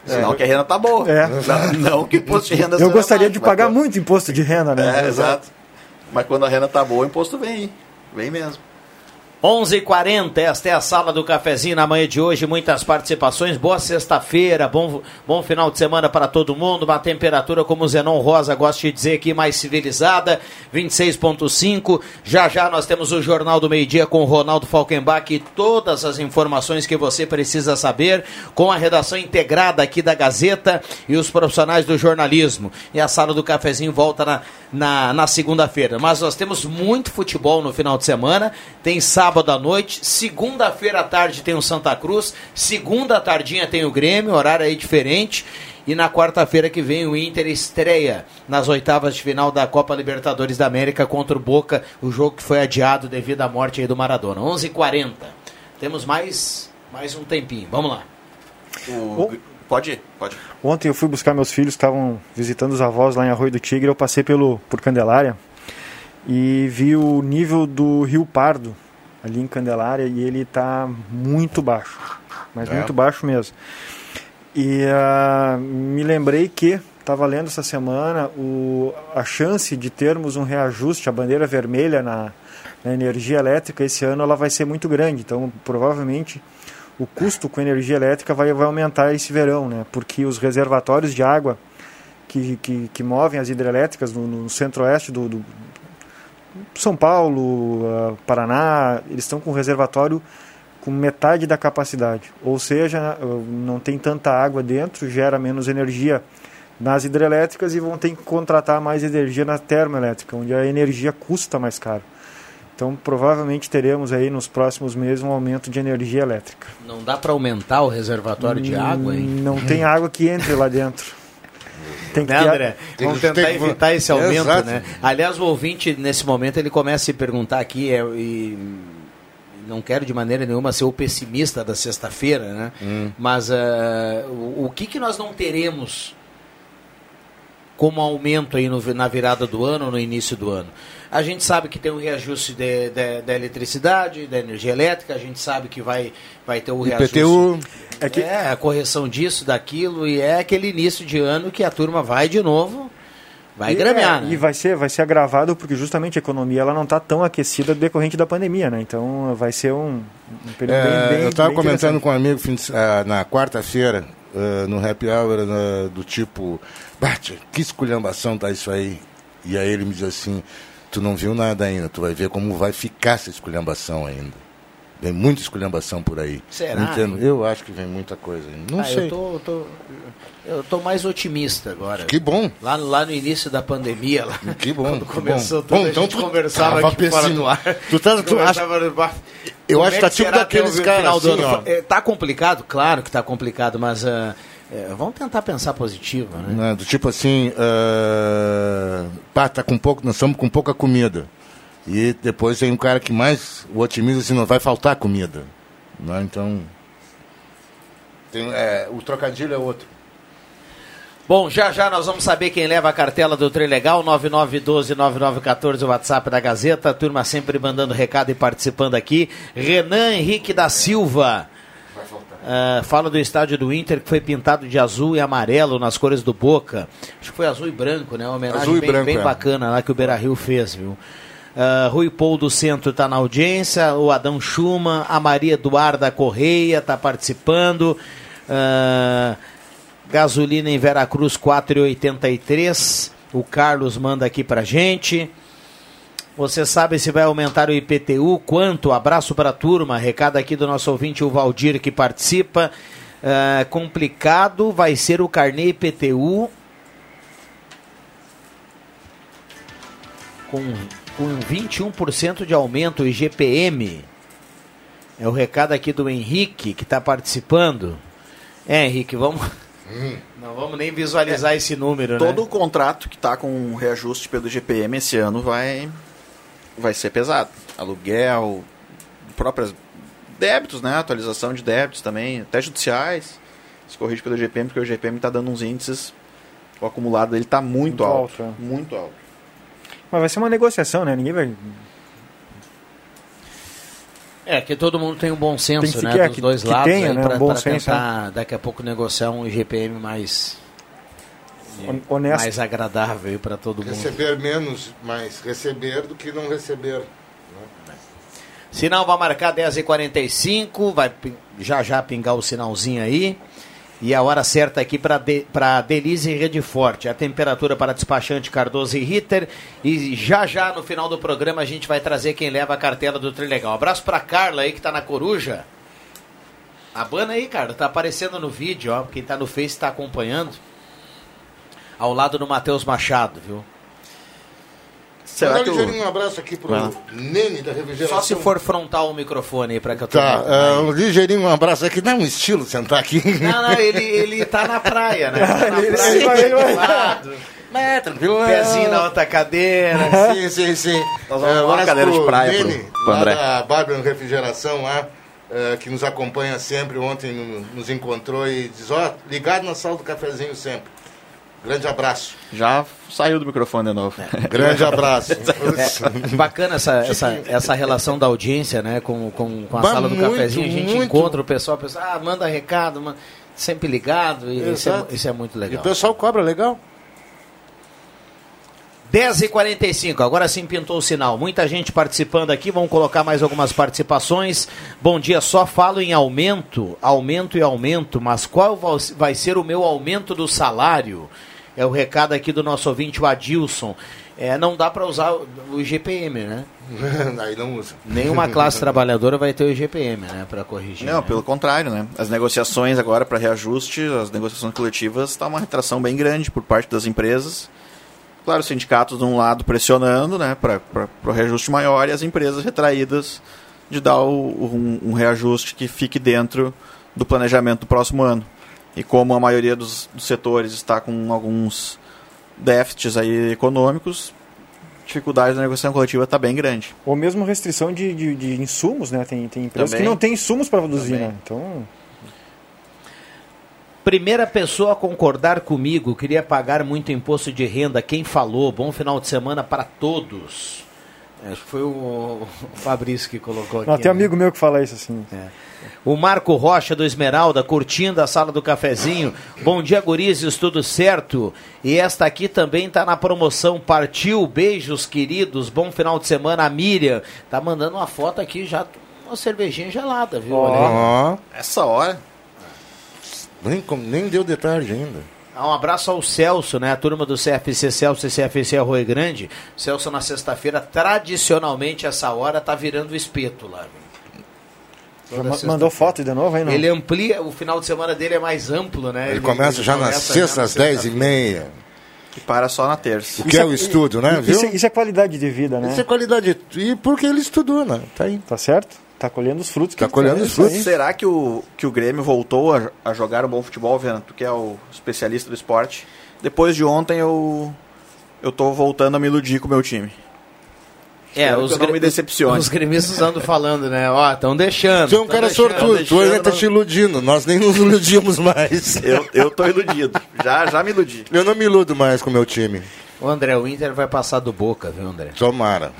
Sinal que a renda tá boa. É. Não, não que o imposto de renda Eu gostaria baixo, de mas pagar quando- muito imposto de renda, né? É, exato. Mas quando a renda tá boa, o imposto vem. Vem mesmo. 11h40, esta é a sala do cafezinho na manhã de hoje, muitas participações, boa sexta-feira, bom, bom final de semana para todo mundo, uma temperatura, como o Zenon Rosa gosta de dizer aqui, mais civilizada, 26.5, já já nós temos o Jornal do Meio Dia com o Ronaldo Falkenbach e todas as informações que você precisa saber, com a redação integrada aqui da Gazeta e os profissionais do jornalismo, e a sala do cafezinho volta na, na, na segunda-feira, mas nós temos muito futebol no final de semana, tem sábado à noite, segunda-feira à tarde tem o Santa Cruz, segunda tardinha tem o Grêmio, horário aí diferente. E na quarta-feira que vem o Inter estreia nas oitavas de final da Copa Libertadores da América contra o Boca, o jogo que foi adiado devido à morte aí do Maradona. 11h40. Temos mais, mais um tempinho. Vamos lá. O- Pode ir, pode ir. Ontem eu fui buscar meus filhos, estavam visitando os avós lá em Arroio do Tigre. Eu passei pelo, por Candelária e vi o nível do Rio Pardo ali em Candelária e ele está muito baixo, mas É. muito baixo mesmo. E ah, me lembrei que estava lendo essa semana o, a chance de termos um reajuste, a bandeira vermelha na, na energia elétrica esse ano ela vai ser muito grande. Então provavelmente o custo com energia elétrica vai, vai aumentar esse verão, né? Porque os reservatórios de água que, que, que movem as hidrelétricas no, no centro-oeste do, do São Paulo, ah, Paraná, eles estão com reservatório com metade da capacidade. Ou seja, ah, não tem tanta água dentro, gera menos energia nas hidrelétricas e vão ter que contratar mais energia na termoelétrica, onde a energia custa mais caro. Então, provavelmente teremos aí nos próximos meses um aumento de energia elétrica. Não dá para aumentar o reservatório de água, hein? Não tem água que entre lá dentro. Tem que Né, André? Vamos tentar tem evitar esse aumento, Exato. né? Aliás, o ouvinte, nesse momento, ele começa a se perguntar aqui, é, e não quero de maneira nenhuma ser o pessimista da sexta-feira, né? Hum. Mas ah, o, o que, que nós não teremos como aumento aí no- na virada do ano, no início do ano? A gente sabe que tem o reajuste de- de- da eletricidade, da energia elétrica, a gente sabe que vai, vai ter o reajuste. IPTU. É, a correção disso, daquilo, e é aquele início de ano que a turma vai de novo, vai e, gramear, é, né? E vai ser, vai ser agravado porque justamente a economia ela não está tão aquecida decorrente da pandemia, né? Então vai ser um, um período É, bem, bem eu estava comentando com um amigo fim de- ah, na quarta-feira, ah, no happy hour, ah, do tipo, Bate, que esculhambação tá isso aí? E aí ele me diz assim, tu não viu nada ainda, tu vai ver como vai ficar essa esculhambação ainda. Vem muita esculhambação por aí. Será? Eu acho que vem muita coisa ainda. Não Ah, sei. Eu tô, eu tô- eu tô mais otimista agora. Que bom. Lá, lá no início da pandemia, lá, Que bom, quando que começou bom. tudo, Bom, a então gente tu conversava aqui fora pessim- do ar. Tu tá- tu no bar. Eu Como acho é que tá tipo será daqueles até o caras final do assim, ó. É, Tá complicado? Claro que tá complicado, mas ah, é, vamos tentar pensar positivo, né? Né, do tipo assim, ah, pá, tá com pouco, nós estamos com pouca comida. E depois tem um cara que mais o otimiza assim, não vai faltar comida. Né? Então. tem, é, o trocadilho é outro. Bom, já já nós vamos saber quem leva a cartela do Trem Legal, 9912-9914, o WhatsApp da Gazeta, turma sempre mandando recado e participando aqui. Renan Henrique da Silva. Ah, fala do estádio do Inter que foi pintado de azul e amarelo nas cores do Boca. Acho que foi azul e branco, né? Uma homenagem bem, branco, bem é. bacana lá que o Beira Rio fez, viu? Ah, Rui Paul do Centro está na audiência, o Adão Schumann, a Maria Eduarda Correia está participando. Ah, gasolina em Veracruz 4,83. O Carlos manda aqui pra gente. Você sabe se vai aumentar o IPTU? Quanto? Abraço para a turma. Recado aqui do nosso ouvinte, o Valdir, que participa. Ah, complicado vai ser o carnê IPTU com, com 21% de aumento o IGPM. É o recado aqui do Henrique, que está participando. É, Henrique, vamos. Não vamos nem visualizar esse número, Todo né? o contrato que está com reajuste pelo GPM esse ano vai, vai ser pesado. Aluguel, próprios débitos, né? Atualização de débitos também, até judiciais. Se corrige pelo GPM, porque o GPM está dando uns índices, o acumulado dele está muito, Muito alto. alto, é. Muito alto. Mas vai ser uma negociação, né? Ninguém vai. É, que todo mundo tem um bom senso, Tem que né? ficar- Dos que- dois que lados tenha, né, pra, um bom pra senso, tentar daqui a pouco negociar um IGPM mais, honesto. mais agradável para todo mundo. Receber menos, mas receber do que não receber. né? Sinal vai marcar 10h45, vai já já pingar o sinalzinho aí. E a hora certa aqui para de, pra Delize e Rede Forte. A temperatura para despachante Cardoso e Ritter. E já já no final do programa a gente vai trazer quem leva a cartela do Trilegal. Abraço para Carla aí que tá na Coruja. Abana aí, Carla. Tá aparecendo no vídeo, ó. Quem tá no Face tá acompanhando. Ao lado do Matheus Machado, viu? Será que o- ligeirinho um abraço aqui pro. Nene da refrigeração. Só se for frontal o microfone aí para que eu Tá, ah, um ligeirinho um abraço aqui. Dá um estilo sentar aqui. Não, não, ele, ele tá na praia, né? Tá na Ele- praia, ele vai- ele vai- lado. É, tranquilo. Pezinho na outra cadeira. Sim, sim, sim. Nós vamos É, arrumar uma abraço cadeira de praia Nene, pro- pro lá André. da Bárbara Refrigeração lá, eh, que nos acompanha sempre. Ontem no- nos encontrou e diz, ó, ligado na sala do cafezinho sempre. Grande abraço. Já saiu do microfone de novo. Grande abraço. É, bacana essa, essa, essa relação da audiência, né? Com, com, com a Bah, sala do muito, cafezinho. A gente muito. encontra o pessoal, o pessoal, ah, manda recado, man- sempre ligado. E isso, é, isso é muito E legal. o pessoal cobra legal. 10h45, agora sim pintou o sinal. Muita gente participando aqui, vamos colocar mais algumas participações. Bom dia, só falo em aumento, aumento e aumento, mas qual vai ser o meu aumento do salário? É o recado aqui do nosso ouvinte, o Adilson. É, não dá para usar o IGPM, né? Aí não usa. Nenhuma classe trabalhadora vai ter o IGPM, né? Para corrigir. Não, né? pelo contrário, né? As negociações agora para reajuste, as negociações coletivas, está uma retração bem grande por parte das empresas. Claro, os sindicatos de um lado pressionando, né, para o reajuste maior e as empresas retraídas de dar o- um, um reajuste que fique dentro do planejamento do próximo ano. E como a maioria dos, dos setores está com alguns déficits aí econômicos, dificuldade da negociação coletiva está bem grande. Ou mesmo restrição de, de, de insumos, né? Tem, tem empresas Também. que não têm insumos para produzir, Também. né? Então, Primeira pessoa a concordar comigo, queria pagar muito imposto de renda. Quem falou? Bom final de semana para todos. Acho que foi o, Fabrício que colocou aqui. não, tem né? amigo meu que fala isso assim. O Marco Rocha do Esmeralda, curtindo a sala do cafezinho. Bom dia, gurizes, tudo certo? E esta aqui também está na promoção. Partiu, beijos, queridos. Bom final de semana. A Miriam tá mandando uma foto aqui já, uma cervejinha gelada, viu? Ó, Essa hora. nem, nem deu detalhe ainda. Ah, Um abraço ao Celso, né? A turma do CFC Celso e CFC Arroio Grande. Celso na sexta-feira, tradicionalmente essa hora tá virando espeto lá. viu? Já Toda ma- sexta-feira. Mandou foto de novo aí, não? Ele amplia, o final de semana dele é mais amplo, né? Ele começa já na começa sexta, na às 10 e meia. E para só na terça. O que é o estudo, né? Isso, Viu? é- isso é qualidade de vida, né? Isso é qualidade. E porque ele estudou, né? Tá aí. Tá certo? Tá colhendo os frutos. Tá que colhendo é os frutos. Será que o, que o Grêmio voltou a, a jogar um bom futebol, Viana? Tu que é o especialista do esporte. Depois de ontem eu, eu tô voltando a me iludir com o meu time. É, os, que eu não me decepcione. os gremistas andam falando, né? Ó, estão deixando. Tu é um cara deixando, sortudo, tu ainda tá te iludindo. Nós nem nos iludimos mais. Eu, eu tô iludido. Já, já me iludi. Eu não me iludo mais com o meu time. O André, o Inter vai passar do Boca, viu, André? Tomara.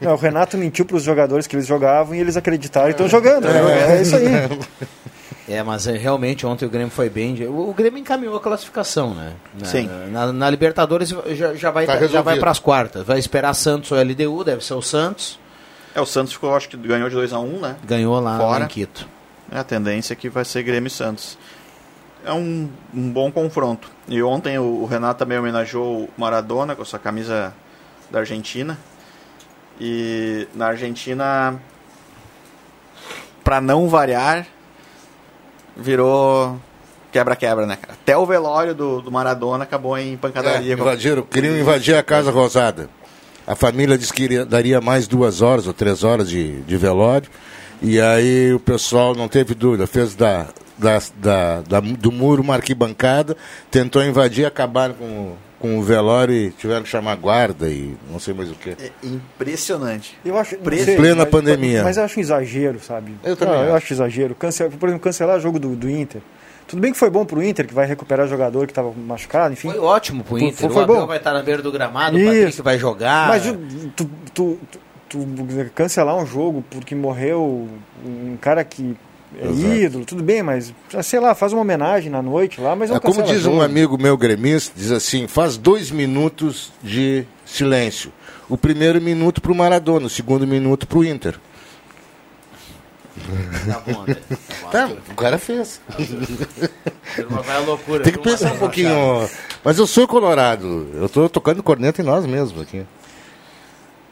Não, o Renato mentiu para os jogadores que eles jogavam e eles acreditaram e estão jogando. né? É isso aí. É, mas é, realmente ontem o Grêmio foi bem. O, Grêmio encaminhou a classificação, né? Na, Sim. Na, na Libertadores já, já vai, Tá já vai para as quartas. Vai esperar Santos ou LDU, deve ser o Santos. É, o Santos ficou, acho que ganhou de 2x1, né? Ganhou lá Fora. em Quito. É, a tendência é que vai ser Grêmio e Santos. É um, um bom confronto. E ontem o, o Renato também homenageou o Maradona com a sua camisa da Argentina. E na Argentina, pra não variar, virou quebra-quebra, né? Até o velório do, do Maradona acabou em É, pancadaria. com- invadiram, queriam invadir a Casa Rosada. A família disse que iria- daria mais duas horas ou três horas de, de velório. E aí o pessoal não teve dúvida, fez da, da, da- da- do muro uma arquibancada, tentou invadir, acabaram com, com o velório tiveram que chamar guarda e não sei mais o que. É impressionante. Eu acho, sei, Plena mas- pandemia. Mas eu acho um exagero, sabe? Eu também Não, eu acho. acho exagero. Cancel, por exemplo, cancelar o jogo do, do Inter. Tudo bem que foi bom pro Inter, que vai recuperar jogador que estava machucado, enfim. Foi ótimo pro Inter. foi- o foi Abel bom. vai estar na beira do gramado, o Isso. Patrick vai jogar. Mas tu, tu- tu- tu cancelar um jogo porque morreu um cara que é ídolo, tudo bem, mas sei lá, faz uma homenagem na noite lá, mas não É como diz um amigo meu gremista, diz assim, faz dois minutos de silêncio. O primeiro minuto pro Maradona, o segundo minuto pro Inter. Tá bom, André. Tá, o cara fez. Vai loucura. Tem que pensar um pouquinho. Mas eu sou colorado. Eu tô tocando corneta em nós mesmos aqui.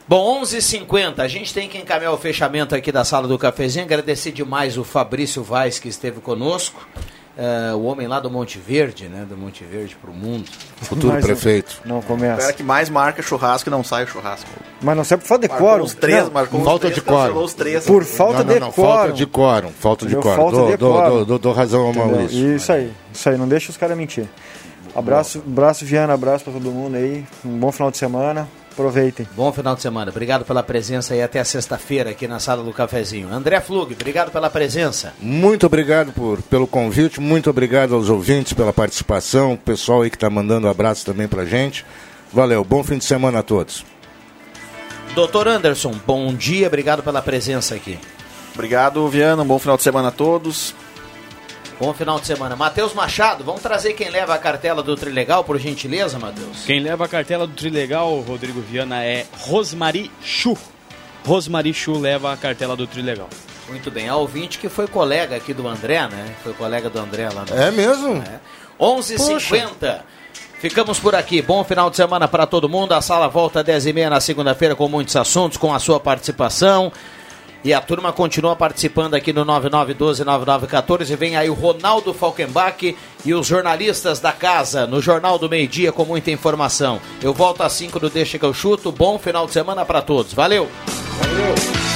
Bom, 11h50, a gente tem que encaminhar o fechamento aqui da sala do cafezinho. Agradecer demais o Fabrício Vaz que esteve conosco. eh, o homem lá do Monte Verde, né? Do Monte Verde pro mundo. Futuro Mas, prefeito. Não O cara começa. que mais marca churrasco e não sai o churrasco. Mas não serve por falta de Marcou quórum. os três, Não, marcou Falta os de três, quórum. cancelou os três. Por falta não, não, de não, quórum. falta de quórum. Falta de quórum. Falta Dou, de dou, quórum. dou, dou- dou razão ao Entendeu? Maurício. Isso aí, isso aí, não deixa os caras mentir. Abraço, abraço Viana, abraço pra todo mundo aí. Um bom final de semana. Aproveitem. Bom final de semana. Obrigado pela presença e até sexta-feira aqui na sala do cafezinho. André Flug, obrigado pela presença. Muito obrigado por, pelo convite, muito obrigado aos ouvintes pela participação, o pessoal aí que está mandando abraço também pra gente. Valeu, bom fim de semana a todos. Doutor Anderson, bom dia, obrigado pela presença aqui. Obrigado, Viana. Um bom final de semana a todos. Bom final de semana. Matheus Machado, vamos trazer quem leva a cartela do Trilegal, por gentileza, Matheus? Quem leva a cartela do Trilegal, Rodrigo Viana, é Rosmari Chu. Rosmari Chu leva a cartela do Trilegal. Muito bem, a ouvinte que foi colega aqui do André, né? Foi colega do André lá no... É mesmo? 11h50. Ficamos por aqui. Bom final de semana para todo mundo. A sala volta às 10h30 na segunda-feira com muitos assuntos, com a sua participação. E a turma continua participando aqui no 9912-9914. Vem aí o Ronaldo Falkenbach e os jornalistas da casa no Jornal do Meio Dia com muita informação. Eu volto às 5 do Deixa que eu chuto. Bom final de semana para todos. Valeu! Valeu!